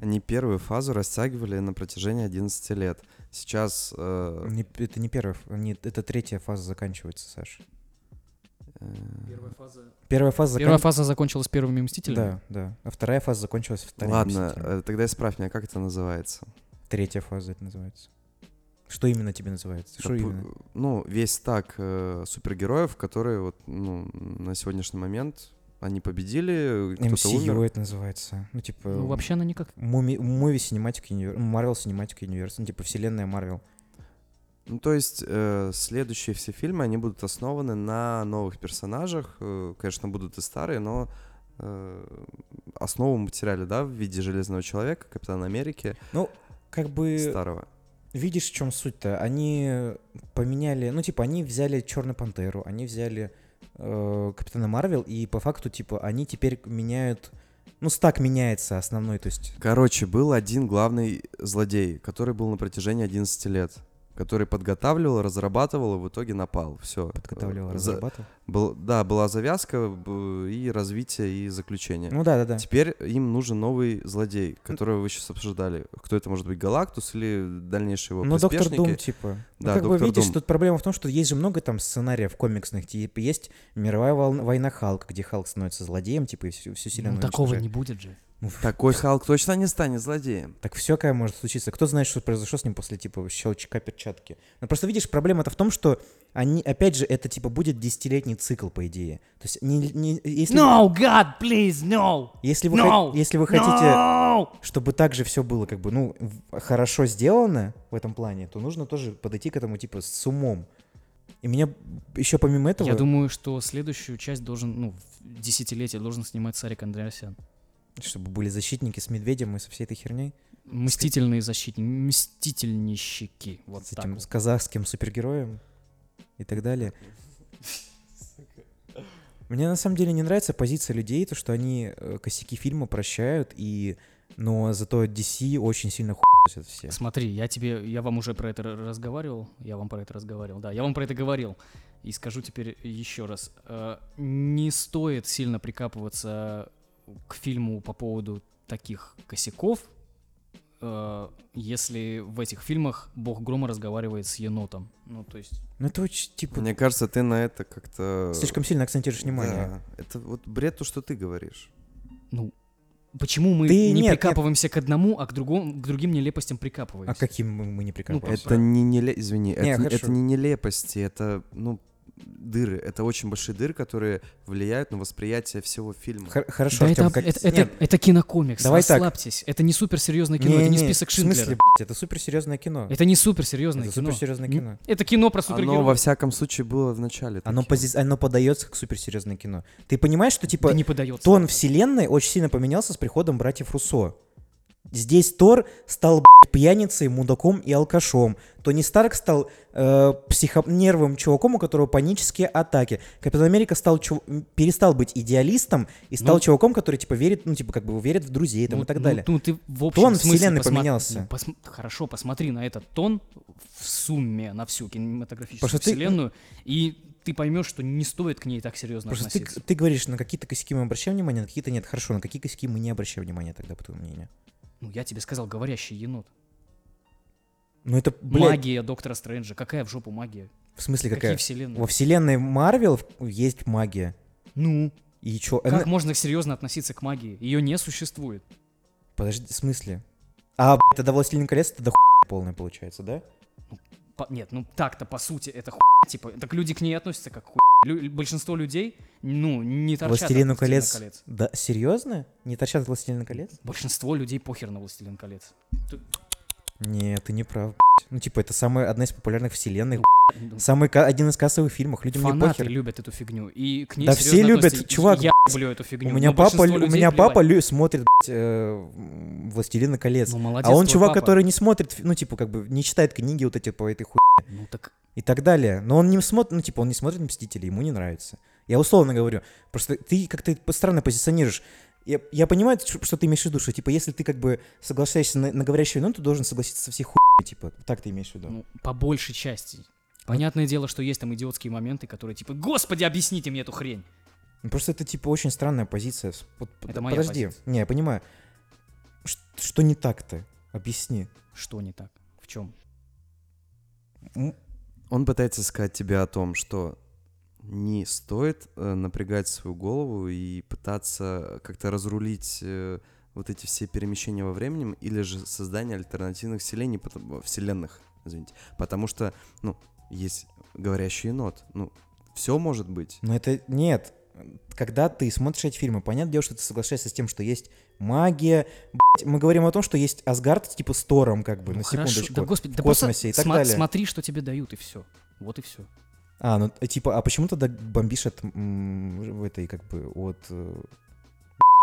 Они первую фазу растягивали на протяжении 11 лет. Сейчас... э, Не- это не первая, не- это третья фаза заканчивается, Саш. Первая фаза... Первая фаза Первая фаза закончилась первыми Мстителями? Да, да. А вторая фаза закончилась вторым Ладно, Мстителем. э, тогда исправь меня, как это называется? Третья фаза это называется. Что именно тебе называется? Что именно? Ну, весь так э, супергероев, которые вот, ну, на сегодняшний момент они победили, кто-то умер. это называется. Ну, типа... Ну, вообще она никак... Movie Cinematic Universe, Marvel Cinematic Universe, ну, типа вселенная Marvel. Ну, то есть э, следующие все фильмы, они будут основаны на новых персонажах. Э, конечно, будут и старые, но э, основу материале, да, в виде Железного Человека, Капитана Америки, Ну, как бы, старого. видишь, в чем суть-то? Они поменяли, ну, типа, они взяли Черную Пантеру, они взяли э, Капитана Марвел, и по факту, типа, они теперь меняют, ну, стак меняется основной, то есть... Короче, был один главный злодей, который был на протяжении 11 лет, который подготавливал, разрабатывал и в итоге напал. Все. Подготавливал, разрабатывал. Был, да, была завязка и развитие, и заключение. Ну да, да, да. Теперь им нужен новый злодей, которого вы сейчас обсуждали. Кто это может быть, Галактус или дальнейшие его Ну, Доктор? Дум, типа. Ну, Да, как бы Доктор видишь, Дум. тут проблема в том, что есть же много там сценариев комиксных. Типа, есть мировая волна- война Халка, где Халк становится злодеем, типа, и всю, всю вселенную Ну, такого не будет же. Ну, Такой Халк точно не станет злодеем. Так всякое может случиться. Кто знает, что произошло с ним после, типа, щелчка перчатки. Но просто видишь, проблема-то в том, что они, опять же, это, типа, будет десятилетний цикл, по идее. То есть, не, не- если, No, God, please, no! если, вы, No! хо- если вы хотите, No! чтобы так же все было, как бы, ну, хорошо сделано в этом плане, то нужно тоже подойти к этому, типа, с умом. И меня еще помимо этого... Я думаю, что следующую часть должен, ну, в десятилетие должен снимать Сарик Андреасян. Чтобы были защитники с медведем и со всей этой херней. Мстительные защитники, мстительнищики. Вот с этим вот. с казахским супергероем и так далее. Мне на самом деле не нравится позиция людей, то что они э, косяки фильма прощают, и но зато DC очень сильно хуйсят все. Смотри, я тебе, я вам уже про это разговаривал, я вам про это разговаривал, да, я вам про это говорил, и скажу теперь еще раз. Э, Не стоит сильно прикапываться к фильму по поводу таких косяков, э, если в этих фильмах Бог Грома разговаривает с енотом. Ну, то есть... Ну это очень, типа, Мне кажется, ты на это как-то... слишком сильно акцентируешь внимание. Да, это вот бред то, что ты говоришь. Ну, почему мы Ты- не нет, нет. прикапываемся к одному, а к, другому, к другим нелепостям А прикапываемся? каким мы, мы не прикапываемся? Это не неле... Извини, Не, это, хорошо. это не нелепости, это, ну, дыры. Это очень большие дыры, которые влияют на восприятие всего фильма. Хор- Хорошо, Да Артём, это, как- это, это, это кинокомикс, Давай так. расслабьтесь. Это не суперсерьезное кино, это не не-не, список В смысле, Шиндлера. блядь, это суперсерьезное кино. Это не суперсерьезное Это кино. суперсерьезное кино. Это кино про Оно, супергероев. во всяком случае, было в начале. Оно, пози- оно подается как суперсерьезное кино. Ты понимаешь, что типа Да не подается. тон вселенной очень сильно поменялся с приходом братьев Руссо. Здесь Тор стал блядь, пьяницей, мудаком и алкашом. Тони Старк стал э, психо- нервным чуваком, у которого панические атаки. Капитан Америка стал чу- м, перестал быть идеалистом и стал Ну- чуваком, который типа верит, ну типа как бы верит в друзей там, Ну, и так ну, далее. Ну, ты в общем Тон смысле вселенной посма- поменялся. ну, посм- Хорошо, посмотри на этот тон в сумме на всю кинематографическую Потому что ты- вселенную, и ты поймешь, что не стоит к ней так серьезно Просто ты, относиться. ты говоришь, на какие-то косяки мы обращаем внимание, на какие-то нет. Хорошо, на какие косяки мы не обращаем внимания тогда, по твоему мнению? Ну, я тебе сказал, говорящий енот. Ну это, блядь, Магия Доктора Стрэнджа. Какая в жопу магия? в смысле Какие какая? вселенные? Во вселенной Марвел есть магия. Ну, И чё? как Она- можно серьезно относиться к магии? Ее не существует. Подожди, в смысле? А, блядь, тогда Властелин колец, тогда хуйня полная получается, да? По- нет, ну так-то по сути это хуйня, типа, так люди к ней относятся как хуйня. Лю- большинство людей, ну, не торчат от Властелину «Властелина колец. Да, серьезно? Не торчат от Властелина колец? Большинство людей похер на «Властелин колец». Нет, ты не прав. Ну, типа, это самая одна из популярных вселенных. Самый ка- один из кассовых фильмов. Людям не Фанаты похер. любят эту фигню, и к ней Да серьезно все любят, относятся. И чувак, Я люблю эту фигню. У меня но папа, большинство лю- у людей меня папа плевать. лю- смотрит, блядь, э, Властелина колец. Ну, молодец, а он твой чувак, папа. который не смотрит, ну, типа, как бы, не читает книги вот эти по этой хуй Ну так и так далее. Но он не смотрит, ну, типа, он не смотрит Мстителей, ему не нравится. Я условно говорю. Просто ты как-то странно позиционируешь. Я, я понимаю, что ты имеешь в виду, что, типа, если ты, как бы, соглашаешься на, на говорящую вину, ты должен согласиться со всей хуйней, типа. Так ты имеешь в виду. Ну, по большей части. Понятное дело, что есть там идиотские моменты, которые типа, господи, объясните мне эту хрень. Ну, Просто это, типа, очень странная позиция. Вот Это моя Подожди. позиция. Не, я понимаю. Ш- Что не так-то? Объясни. Что не так? В чем? Он пытается сказать тебе о том, что не стоит э, напрягать свою голову и пытаться как-то разрулить э, вот эти все перемещения во времени или же создание альтернативных вселений, вселенных, извините. Потому что, ну, есть говорящий енот. Ну, все может быть. Но это нет. Когда ты смотришь эти фильмы, понятное дело, что ты соглашаешься с тем, что есть магия. Блядь, мы говорим о том, что есть Асгард типа с Тором, как бы, Ну, на хорошо. секундочку. Да господи, в да космосе и так сма- далее. смотри, что тебе дают, и все. Вот и все. А, ну э, типа, а почему тогда бомбишь от м, в этой, как бы, от, э,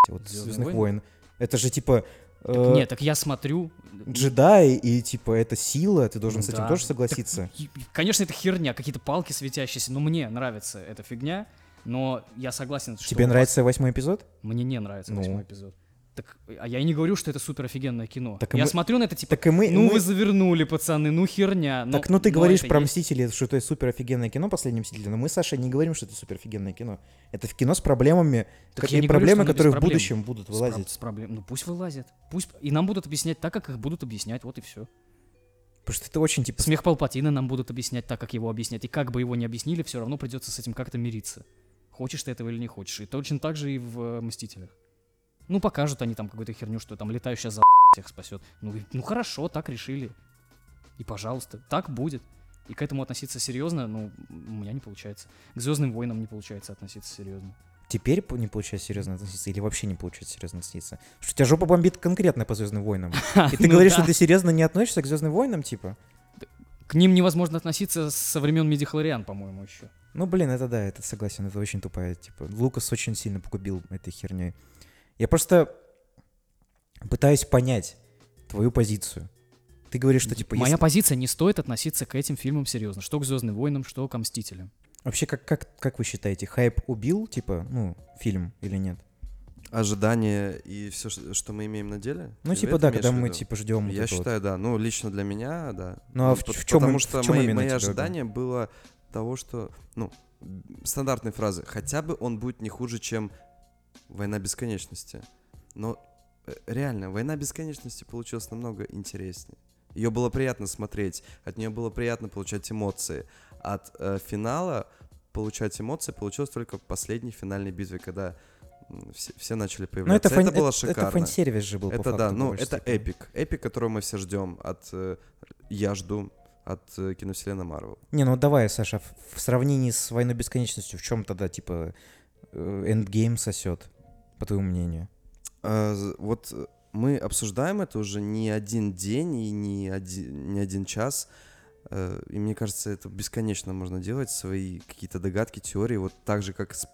от «Звездных войн»? войн? Это же типа э, Нет, так я смотрю. джедаи, и типа это сила, ты должен Ну с этим да. тоже Так, согласиться. и, Конечно, это херня, какие-то палки светящиеся, но мне нравится эта фигня, но я согласен, что... Тебе нравится восьмой эпизод? Мне не нравится Ну. восьмой эпизод. Так, а я и не говорю, что это супер офигенное кино. Так я мы- смотрю на это типа, Так и мы, ну мы- вы завернули, пацаны, ну херня. но- Так, ну ты но говоришь это про есть. Мстители, что это супер офигенное кино, последнее Мстители, но мы, Саша, не говорим, что это супер офигенное кино. Это в кино с проблемами, Так как- я и не говорю, проблемы, без которые в будущем будут С вылазить. С проблем. Ну пусть вылазят. Пусть и нам будут объяснять так, как их будут объяснять, вот и все. Потому что это очень типа. Смех Палпатина нам будут объяснять так, как его объяснять. И как бы его ни объяснили, все равно придется с этим как-то мириться. Хочешь ты этого или не хочешь. И точно так же и в Мстителях. Ну, покажут они там какую-то херню, что там летающая за всех спасет. Ну, ну хорошо, так решили. И пожалуйста, так будет. И к этому относиться серьезно, ну, у меня не получается. К Звездным войнам не получается относиться серьезно. Теперь не получается серьезно относиться или вообще не получается серьезно относиться? Что у тебя жопа бомбит конкретно по Звездным войнам. И ты Ну говоришь, что ты серьезно не относишься к Звездным войнам, типа? К ним невозможно относиться со времен Медихлориан, по-моему, еще. Ну, блин, это да, это согласен, это очень тупая, типа, Лукас очень сильно погубил этой херней. Я просто пытаюсь понять, твою позицию. Ты говоришь, что типа Моя если- позиция не стоит относиться к этим фильмам серьезно. Что к Звездным войнам, что к Мстителям. Вообще, как, как, как вы считаете, хайп убил, типа, ну, фильм или нет? Ожидания и все, что мы имеем на деле? Ну, типа, да, когда в мы, типа, ждем. Я считаю, да. Ну, лично для меня, да. Ну, а в- Пот- в чём Потому что в чём мои, именно мои ожидания было того, что, ну, стандартные фразы. Хотя бы он будет не хуже, чем «Война бесконечности». Но э, реально, «Война бесконечности» получилась намного интереснее. Ее было приятно смотреть, от нее было приятно получать эмоции. От э, финала получать эмоции получилось только в последней финальной битве, когда все, все начали появляться. это, фан- было шикарно. это фан-сервис же был, по Это факту, да, ну это степени. эпик. Эпик, которого мы все ждем от... э, я жду от э, киновселенной Марвел. Не, ну давай, Саша, в, в сравнении с «Войной бесконечностью» в чем тогда, типа, эндгейм сосет, по твоему мнению? А, вот э, мы обсуждаем это уже не один день и не один, не один час. э, И мне кажется, это бесконечно можно делать, свои какие-то догадки, теории, вот так же, как с-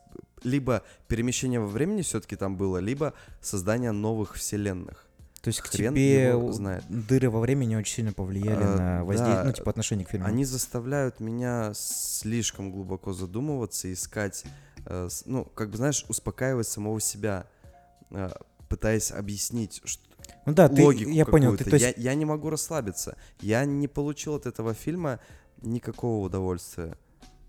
либо перемещение во времени все-таки там было, либо создание новых вселенных. То есть к Хрен тебе его у- знает. дыры во времени очень сильно повлияли А, на воздействие, да. ну, типа, отношение к фильму. Они заставляют меня слишком глубоко задумываться, искать, э, ну, как бы, знаешь, успокаивать самого себя, э, пытаясь объяснить что, ну да, ты, логику я понял, ты, то есть, я, я не могу расслабиться. Я не получил от этого фильма никакого удовольствия,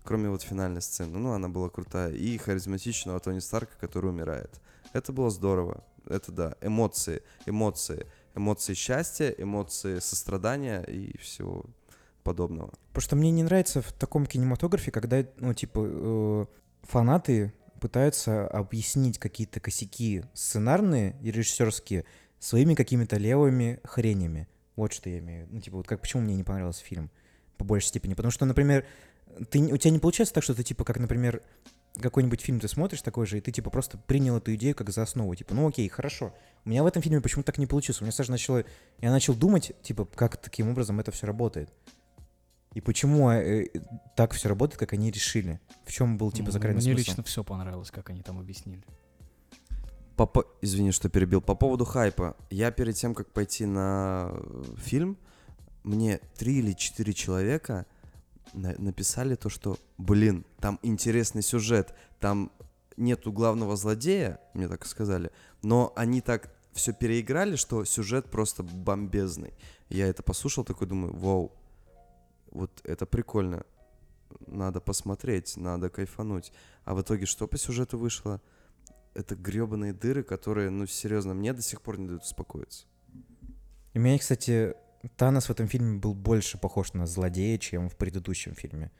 кроме вот финальной сцены. Ну, она была крутая. И харизматичного Тони Старка, который умирает. Это было здорово. Это да. Эмоции, эмоции. Эмоции счастья, эмоции сострадания и всего подобного. Потому что мне не нравится в таком кинематографе, когда, ну, типа, э, фанаты пытаются объяснить какие-то косяки сценарные и режиссерские своими какими-то левыми хренями. Вот что я имею. Ну, типа, вот как почему мне не понравился фильм по большей степени. Потому что, например, ты, у тебя не получается так, что ты, типа, как, например, какой-нибудь фильм ты смотришь такой же, и ты, типа, просто принял эту идею как за основу. Типа, ну окей, хорошо. У меня в этом фильме почему-то так не получилось. У меня сразу начало... Я начал думать, типа, как таким образом это все работает. И почему э, так все работает, как они решили? В чем был, типа, закрытый Мне смысл? лично все понравилось, как они там объяснили. По по- Извини, что перебил. По поводу хайпа. Я перед тем, как пойти на э, фильм, мне три или четыре человека на- написали то, что, блин, там интересный сюжет, там нету главного злодея, мне так сказали, но они так все переиграли, что сюжет просто бомбезный. Я это послушал, такой думаю, вау, вот это прикольно. Надо посмотреть, надо кайфануть. А в итоге что по сюжету вышло? Это гребаные дыры, которые, ну, серьезно, мне до сих пор не дают успокоиться. И меня, кстати, Танос в этом фильме был больше похож на злодея, чем в предыдущем фильме.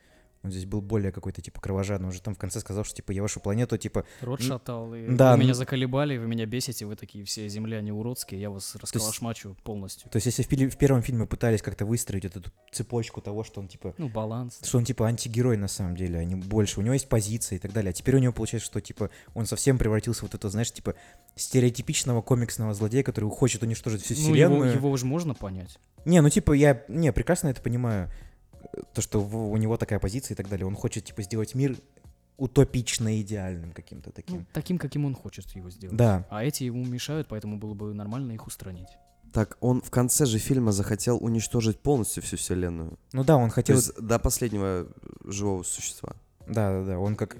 Он здесь был более какой-то, типа, кровожадный. Он же там в конце сказал, что, типа, я вашу планету, типа... Рот шатал, и да, вы меня заколебали, вы меня бесите, вы такие все земляне уродские, я вас расколошмачу полностью. То есть, если в, пили- в первом фильме пытались как-то выстроить вот эту цепочку того, что он, типа, Ну, баланс. что он типа антигерой на самом деле, а не больше. У него есть позиция и так далее. А теперь у него получается, что типа он совсем превратился в вот это, знаешь, типа стереотипичного комиксного злодея, который хочет уничтожить всю Ну, его, вселенную. его уже можно понять. Не, ну типа я не прекрасно это понимаю, то что у него такая позиция и так далее. Он хочет типа сделать мир утопично идеальным каким-то Ну, таким. таким, каким он хочет его сделать. Да. А эти ему мешают, поэтому было бы нормально их устранить. Так, он в конце же фильма захотел уничтожить полностью всю вселенную. Ну да, он То хотел. есть до последнего живого существа. Да, да, да. Он как.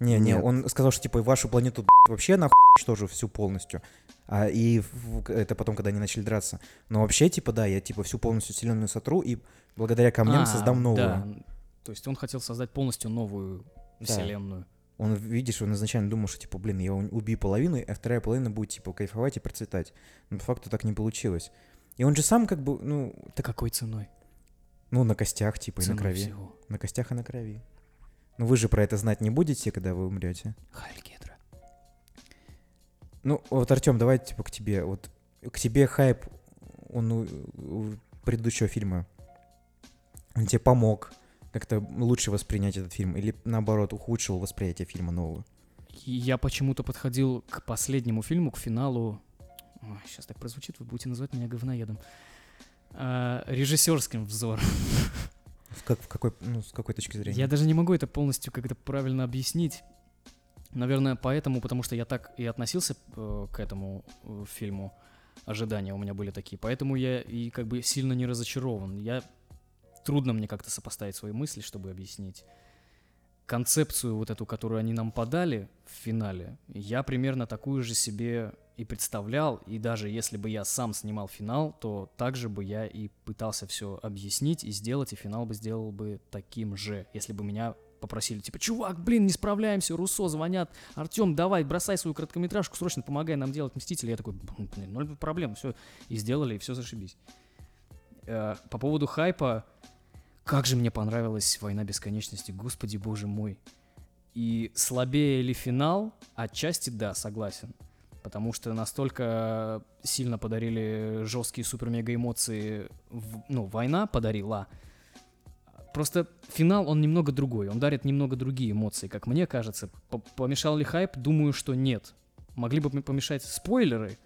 Не, не, Нет. он сказал, что типа вашу планету вообще нахуй уничтожу всю полностью. А и это потом, когда они начали драться. Но вообще, типа, да, я типа всю полностью вселенную сотру и благодаря камням А, создам новую. Да. То есть он хотел создать полностью новую Да. вселенную. Он, видишь, он изначально думал, что типа, блин, я убью половину, а вторая половина будет типа кайфовать и процветать. Но по факту так не получилось. И он же сам как бы, ну, Так какой ценой? ну, на костях, типа, и на крови. всего. На костях и на крови. Ну вы же про это знать не будете, когда вы умрете. Хайль Гидра. Ну, вот, Артем, давай типа к тебе. Вот к тебе хайп, он у, у предыдущего фильма, он тебе помог как-то лучше воспринять этот фильм? Или наоборот, ухудшил восприятие фильма нового? Я почему-то подходил к последнему фильму, к финалу. сейчас так прозвучит, вы будете называть меня говноедом. А, режиссерским взором. В, как, в какой, ну, с какой точки зрения? Я даже не могу это полностью как-то правильно объяснить. Наверное, поэтому, потому что я так и относился э, к этому э, фильму. ожидания у меня были такие. Поэтому я и как бы сильно не разочарован. Я трудно мне как-то сопоставить свои мысли, чтобы объяснить концепцию вот эту, которую они нам подали в финале. Я примерно такую же себе и представлял, и даже если бы я сам снимал финал, то также бы я и пытался все объяснить и сделать, и финал бы сделал бы таким же, если бы меня попросили, типа, чувак, блин, не справляемся, Руссо звонят, Артем, давай, бросай свою короткометражку, срочно помогай нам делать Мстители. Я такой, блин, ноль проблем, все, и сделали, и все зашибись. Э, По поводу хайпа, как же мне понравилась «Война бесконечности», господи боже мой. И слабее ли финал? Отчасти да, согласен. Потому что настолько сильно подарили жесткие супер-мега эмоции, ну, война подарила. Просто финал, он немного другой, он дарит немного другие эмоции, как мне кажется. П- Помешал ли хайп? Думаю, что нет. Могли бы помешать спойлеры?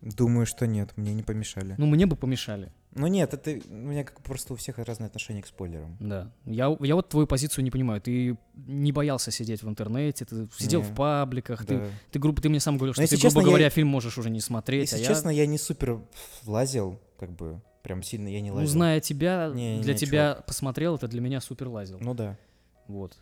Думаю, что нет, мне не помешали. Ну, мне бы помешали. Ну нет, это у меня как просто у всех разное отношение к спойлерам. Да. Я, я вот твою позицию не понимаю. Ты не боялся сидеть в интернете, ты сидел Не. в пабликах, ты, Да. ты, грубо, ты мне сам говорил, что если ты, грубо честно, я- говоря, фильм можешь уже не смотреть, Если а честно, я не супер лазил, как бы, прям сильно я не я, лазил. ну, зная тебя, Не, для не, тебя посмотрел, это для меня супер лазил. Ну да. Вот.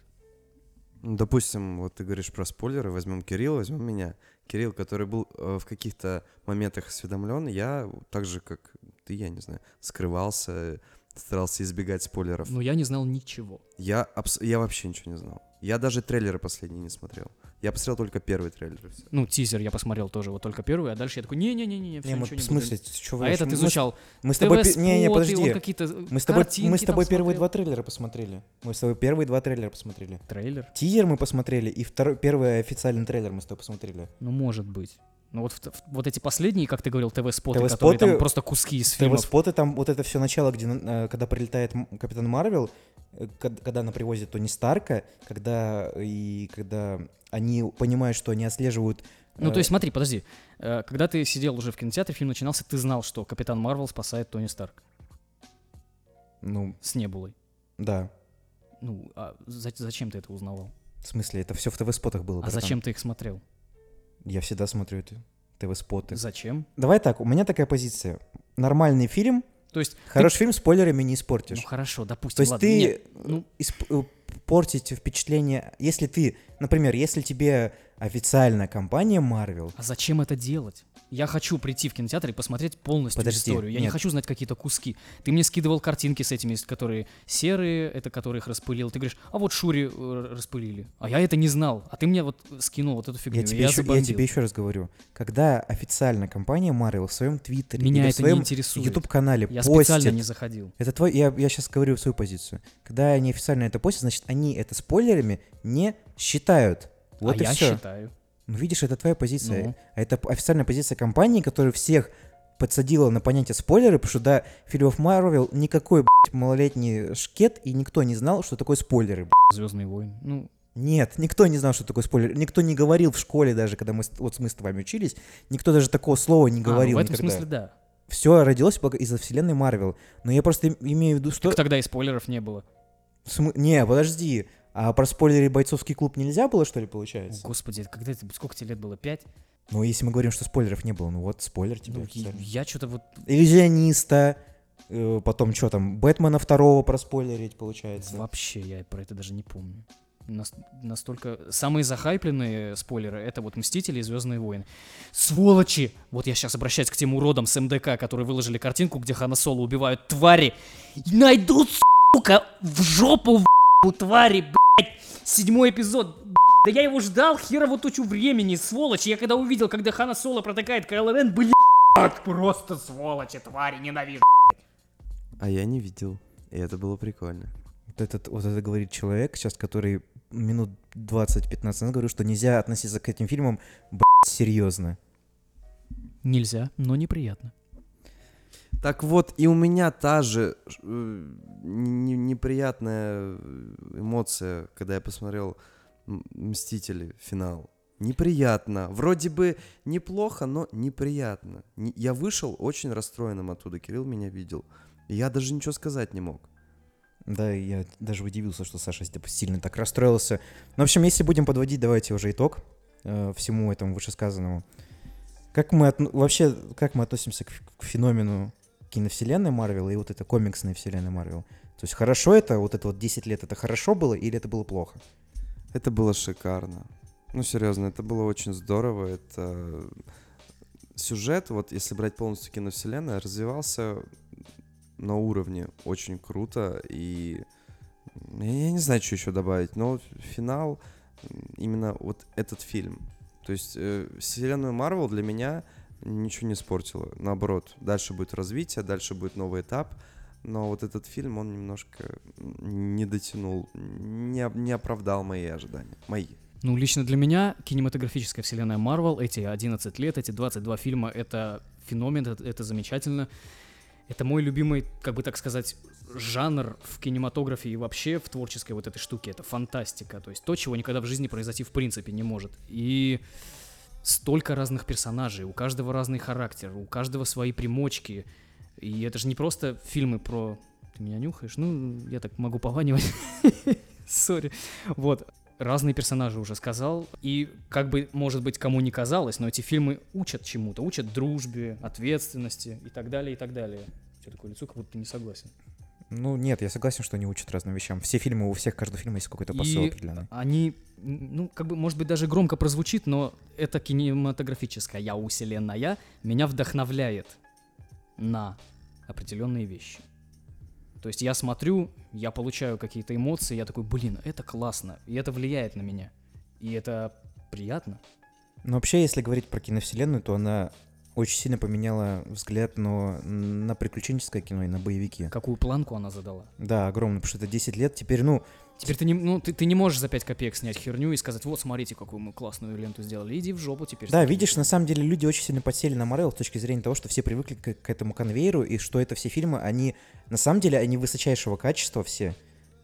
Ну, Допустим, вот ты говоришь про спойлеры, возьмем Кирилла, возьмем меня. Кирилл, который был э, в каких-то моментах осведомлен, я так же, как ты, я не знаю, скрывался, старался избегать спойлеров. Но я не знал ничего. Я, абс- я вообще ничего не знал. Я даже трейлеры последние не смотрел. Я посмотрел только первый трейлер. и всё. Ну, тизер я посмотрел тоже, вот только первый, а дальше я такой, не-не-не-не, все, Не, мы, в не смысле, буду. чё вы А этот изучал Мы с тобой... Не, не, подожди. какие-то Мы с тобой, мы с тобой первые смотрел. два трейлера посмотрели. Мы с тобой первые два трейлера посмотрели. Трейлер? Тизер мы посмотрели, и второй, первый официальный трейлер мы с тобой посмотрели. Ну, может быть. Ну вот, вот эти последние, как ты говорил, ТВ-споты, ТВ-споты- которые там просто куски из фильмов. ТВ-споты, там вот это все начало, где, э, когда прилетает Капитан Марвел, э, когда она привозит Тони Старка, когда и когда они понимают, что они отслеживают... Ну, э, то есть, смотри, подожди. Э, Когда ты сидел уже в кинотеатре, фильм начинался, ты знал, что Капитан Марвел спасает Тони Старк Ну, с Небулой. да. Ну, а за- зачем ты это узнавал? В смысле, это все в ТВ-спотах было. А братан. зачем ты их смотрел? Я всегда смотрю это. ТВ-споты. Зачем? Давай так, у меня такая позиция. Нормальный фильм, То есть, хороший фильм спойлерами не ты- испортишь. ну хорошо, допустим, То есть ладно, ты нет, ну, исп- э, портить впечатление, если ты, например, если тебе официально компания Marvel, а зачем это делать? Я хочу прийти в кинотеатр и посмотреть полностью Подожди, историю. Я не нет. хочу знать какие-то куски. Ты мне скидывал картинки с этими, которые серые, это которых распылил. Ты говоришь, а вот Шури э, распылили. А я это не знал. А ты мне вот скинул вот эту фигню. я тебе, еще, я тебе еще раз говорю, когда официально компания Marvel в своем твиттере Меня в это не своем интересует. YouTube-канале Я постит, специально не заходил. это твой, я, я сейчас говорю свою позицию, когда они официально это постят, значит, они это спойлерами не считают. Вот а и я все. считаю. Ну, видишь, это твоя позиция. Ну. А это официальная позиция компании, которая всех подсадила на понятие спойлеры, потому что до фильмов Marvel никакой, блядь, малолетний шкет, и никто не знал, что такое спойлеры, блядь. Звездные войны. Ну, Нет, никто не знал, что такое спойлер. Никто не говорил в школе даже, когда мы, вот мы с тобой учились, никто даже такого слова не а, ну, говорил в этом никогда. смысле да. Все родилось из-за вселенной Марвел. Но я просто им- имею в виду, что... Так тогда и спойлеров не было. См- Не, подожди. А про спойлеры бойцовский клуб нельзя было, что ли, получается? Господи, это когда это, сколько тебе лет было? Пять? Ну, если мы говорим, что спойлеров не было, ну вот, спойлер тебе Ну, официально. я что-то вот... иллюзиониста, э, потом что там, Бэтмена второго проспойлерить, получается. Вообще, я про это даже не помню. Нас- настолько... Самые захайпленные спойлеры — это вот «Мстители» и «Звездные войны». Сволочи! Вот я сейчас обращаюсь к тем уродам с МДК, которые выложили картинку, где Хана Соло убивают твари. Найдут, сука, в жопу в твари, блядь! Седьмой эпизод. Да я его ждал херово тучу времени, сволочи. Я когда увидел, когда Хана Соло протыкает Кайло Рен, блядь, просто сволочи, твари, ненавижу. А я не видел. И это было прикольно. Вот, этот, вот это говорит человек сейчас, который минут 20-15 назад говорил, что нельзя относиться к этим фильмам, блядь, серьезно. Нельзя, но неприятно. Так вот, и у меня та же э, не- неприятная э, эмоция, когда я посмотрел «Мстители. Финал». Неприятно. Вроде бы неплохо, но неприятно. Не- Я вышел очень расстроенным оттуда. Кирилл меня видел. Я даже ничего сказать не мог. Да, я даже удивился, что Саша типа, сильно так расстроился. Ну, в общем, если будем подводить, давайте уже итог э, всему этому вышесказанному. Как мы отно- вообще, как мы относимся к, к феномену киновселенной Марвел и вот это комиксной вселенной Марвел? То есть хорошо это, вот это вот 10 лет, это хорошо было или это было плохо? Это было шикарно. Ну, серьезно, это было очень здорово. Это сюжет, вот если брать полностью киновселенную, развивался на уровне очень круто. И я не знаю, что еще добавить, но финал, именно вот этот фильм. То есть э, вселенную Марвел для меня ничего не испортило. Наоборот, дальше будет развитие, дальше будет новый этап. Но вот этот фильм, он немножко не дотянул, не, не оправдал мои ожидания. Мои. Ну, лично для меня кинематографическая вселенная Марвел, эти 11 лет, эти 22 фильма, это феномен, это, это замечательно. Это мой любимый, как бы так сказать, жанр в кинематографе и вообще в творческой вот этой штуке. Это фантастика. То есть то, чего никогда в жизни произойти в принципе не может. И столько разных персонажей, у каждого разный характер, у каждого свои примочки. И это же не просто фильмы про... Ты меня нюхаешь? Ну, я так могу пованивать. Сори. Вот. Разные персонажи уже сказал. И как бы, может быть, кому не казалось, но эти фильмы учат чему-то. Учат дружбе, ответственности и так далее, и так далее. У такое лицо, как будто ты не согласен. Ну нет, я согласен, что они учат разным вещам. Все фильмы, у всех, каждого фильма есть какой-то посыл И определенный. они, ну, как бы, может быть, даже громко прозвучит, но это кинематографическая я вселенная меня вдохновляет на определенные вещи. То есть я смотрю, я получаю какие-то эмоции, я такой, блин, это классно, и это влияет на меня. И это приятно. Но вообще, если говорить про киновселенную, то она очень сильно поменяла взгляд на, на приключенческое кино и на боевики. Какую планку она задала. Да, огромно, потому что это 10 лет. Теперь, ну, Теперь ты не, ну, ты, ты не можешь за 5 копеек снять херню и сказать, вот, смотрите, какую мы классную ленту сделали. Иди в жопу теперь. да, смотри». видишь, на самом деле люди очень сильно подсели на Марвел с точки зрения того, что все привыкли к, к этому конвейеру, и что это все фильмы, они, на самом деле, они высочайшего качества все,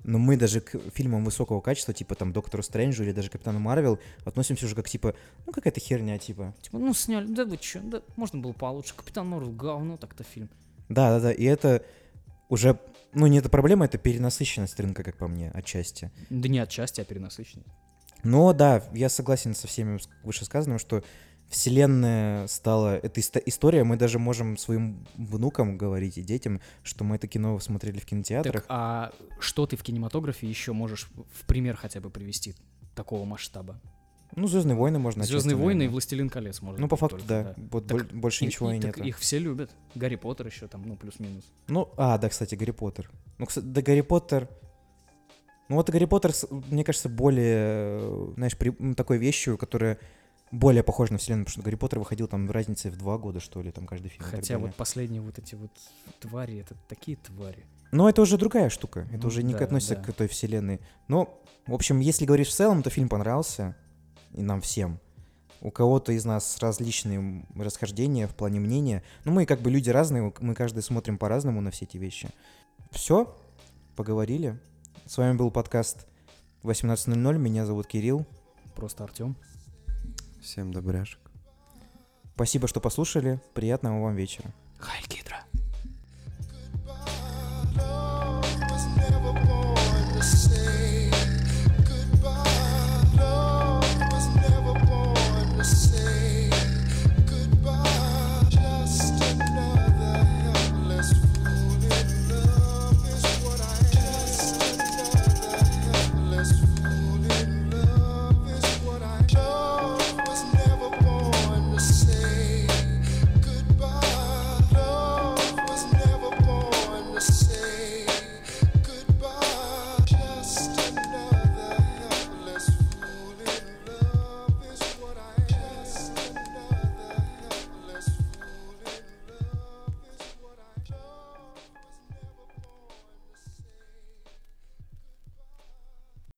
но мы даже к фильмам высокого качества, типа там Доктору Стрэнджу или даже Капитану Марвел, относимся уже как типа, ну какая-то херня, типа. Типа, ну, сняли, да вы чё, да, можно было получше. Капитан Марвел, говно так-то фильм. Да, да, да, и это уже, ну не эта проблема, это перенасыщенность рынка, как по мне, отчасти. Да не отчасти, а перенасыщенность. Но да, я согласен со всеми вышесказанным, что вселенная стала... Это история, мы даже можем своим внукам говорить и детям, что мы это кино смотрели в кинотеатрах. Так, а что ты в кинематографе еще можешь в пример хотя бы привести такого масштаба? Ну, Звездные войны можно отчасти, Звездные войны и. Властелин колец, может Ну, по факту, только, да. Вот Так боль- больше И- ничего и, так нет. Их все любят. Гарри Поттер еще там, ну, плюс-минус. Ну, а, да, кстати, Гарри Поттер. Ну, кстати, да, Гарри Поттер... Ну, вот Гарри Поттер, мне кажется, более, э, знаешь, при- ну, такой вещью, которая более похожа на вселенную, потому что Гарри Поттер выходил там разницей в два года, что ли, там каждый фильм. Хотя вот последние вот эти вот твари, это такие твари. Но это уже другая штука. Это Ну уже не да, относится да. к той вселенной. Но, в общем, если говорить в целом, то фильм понравился. И нам всем. У кого-то из нас различные расхождения в плане мнения. Ну, мы как бы люди разные, мы каждый смотрим по-разному на все эти вещи. Все, поговорили. С вами был подкаст 18.00. Меня зовут Кирилл. Просто Артем. Всем добряшек. Спасибо, что послушали. Приятного вам вечера. Хайль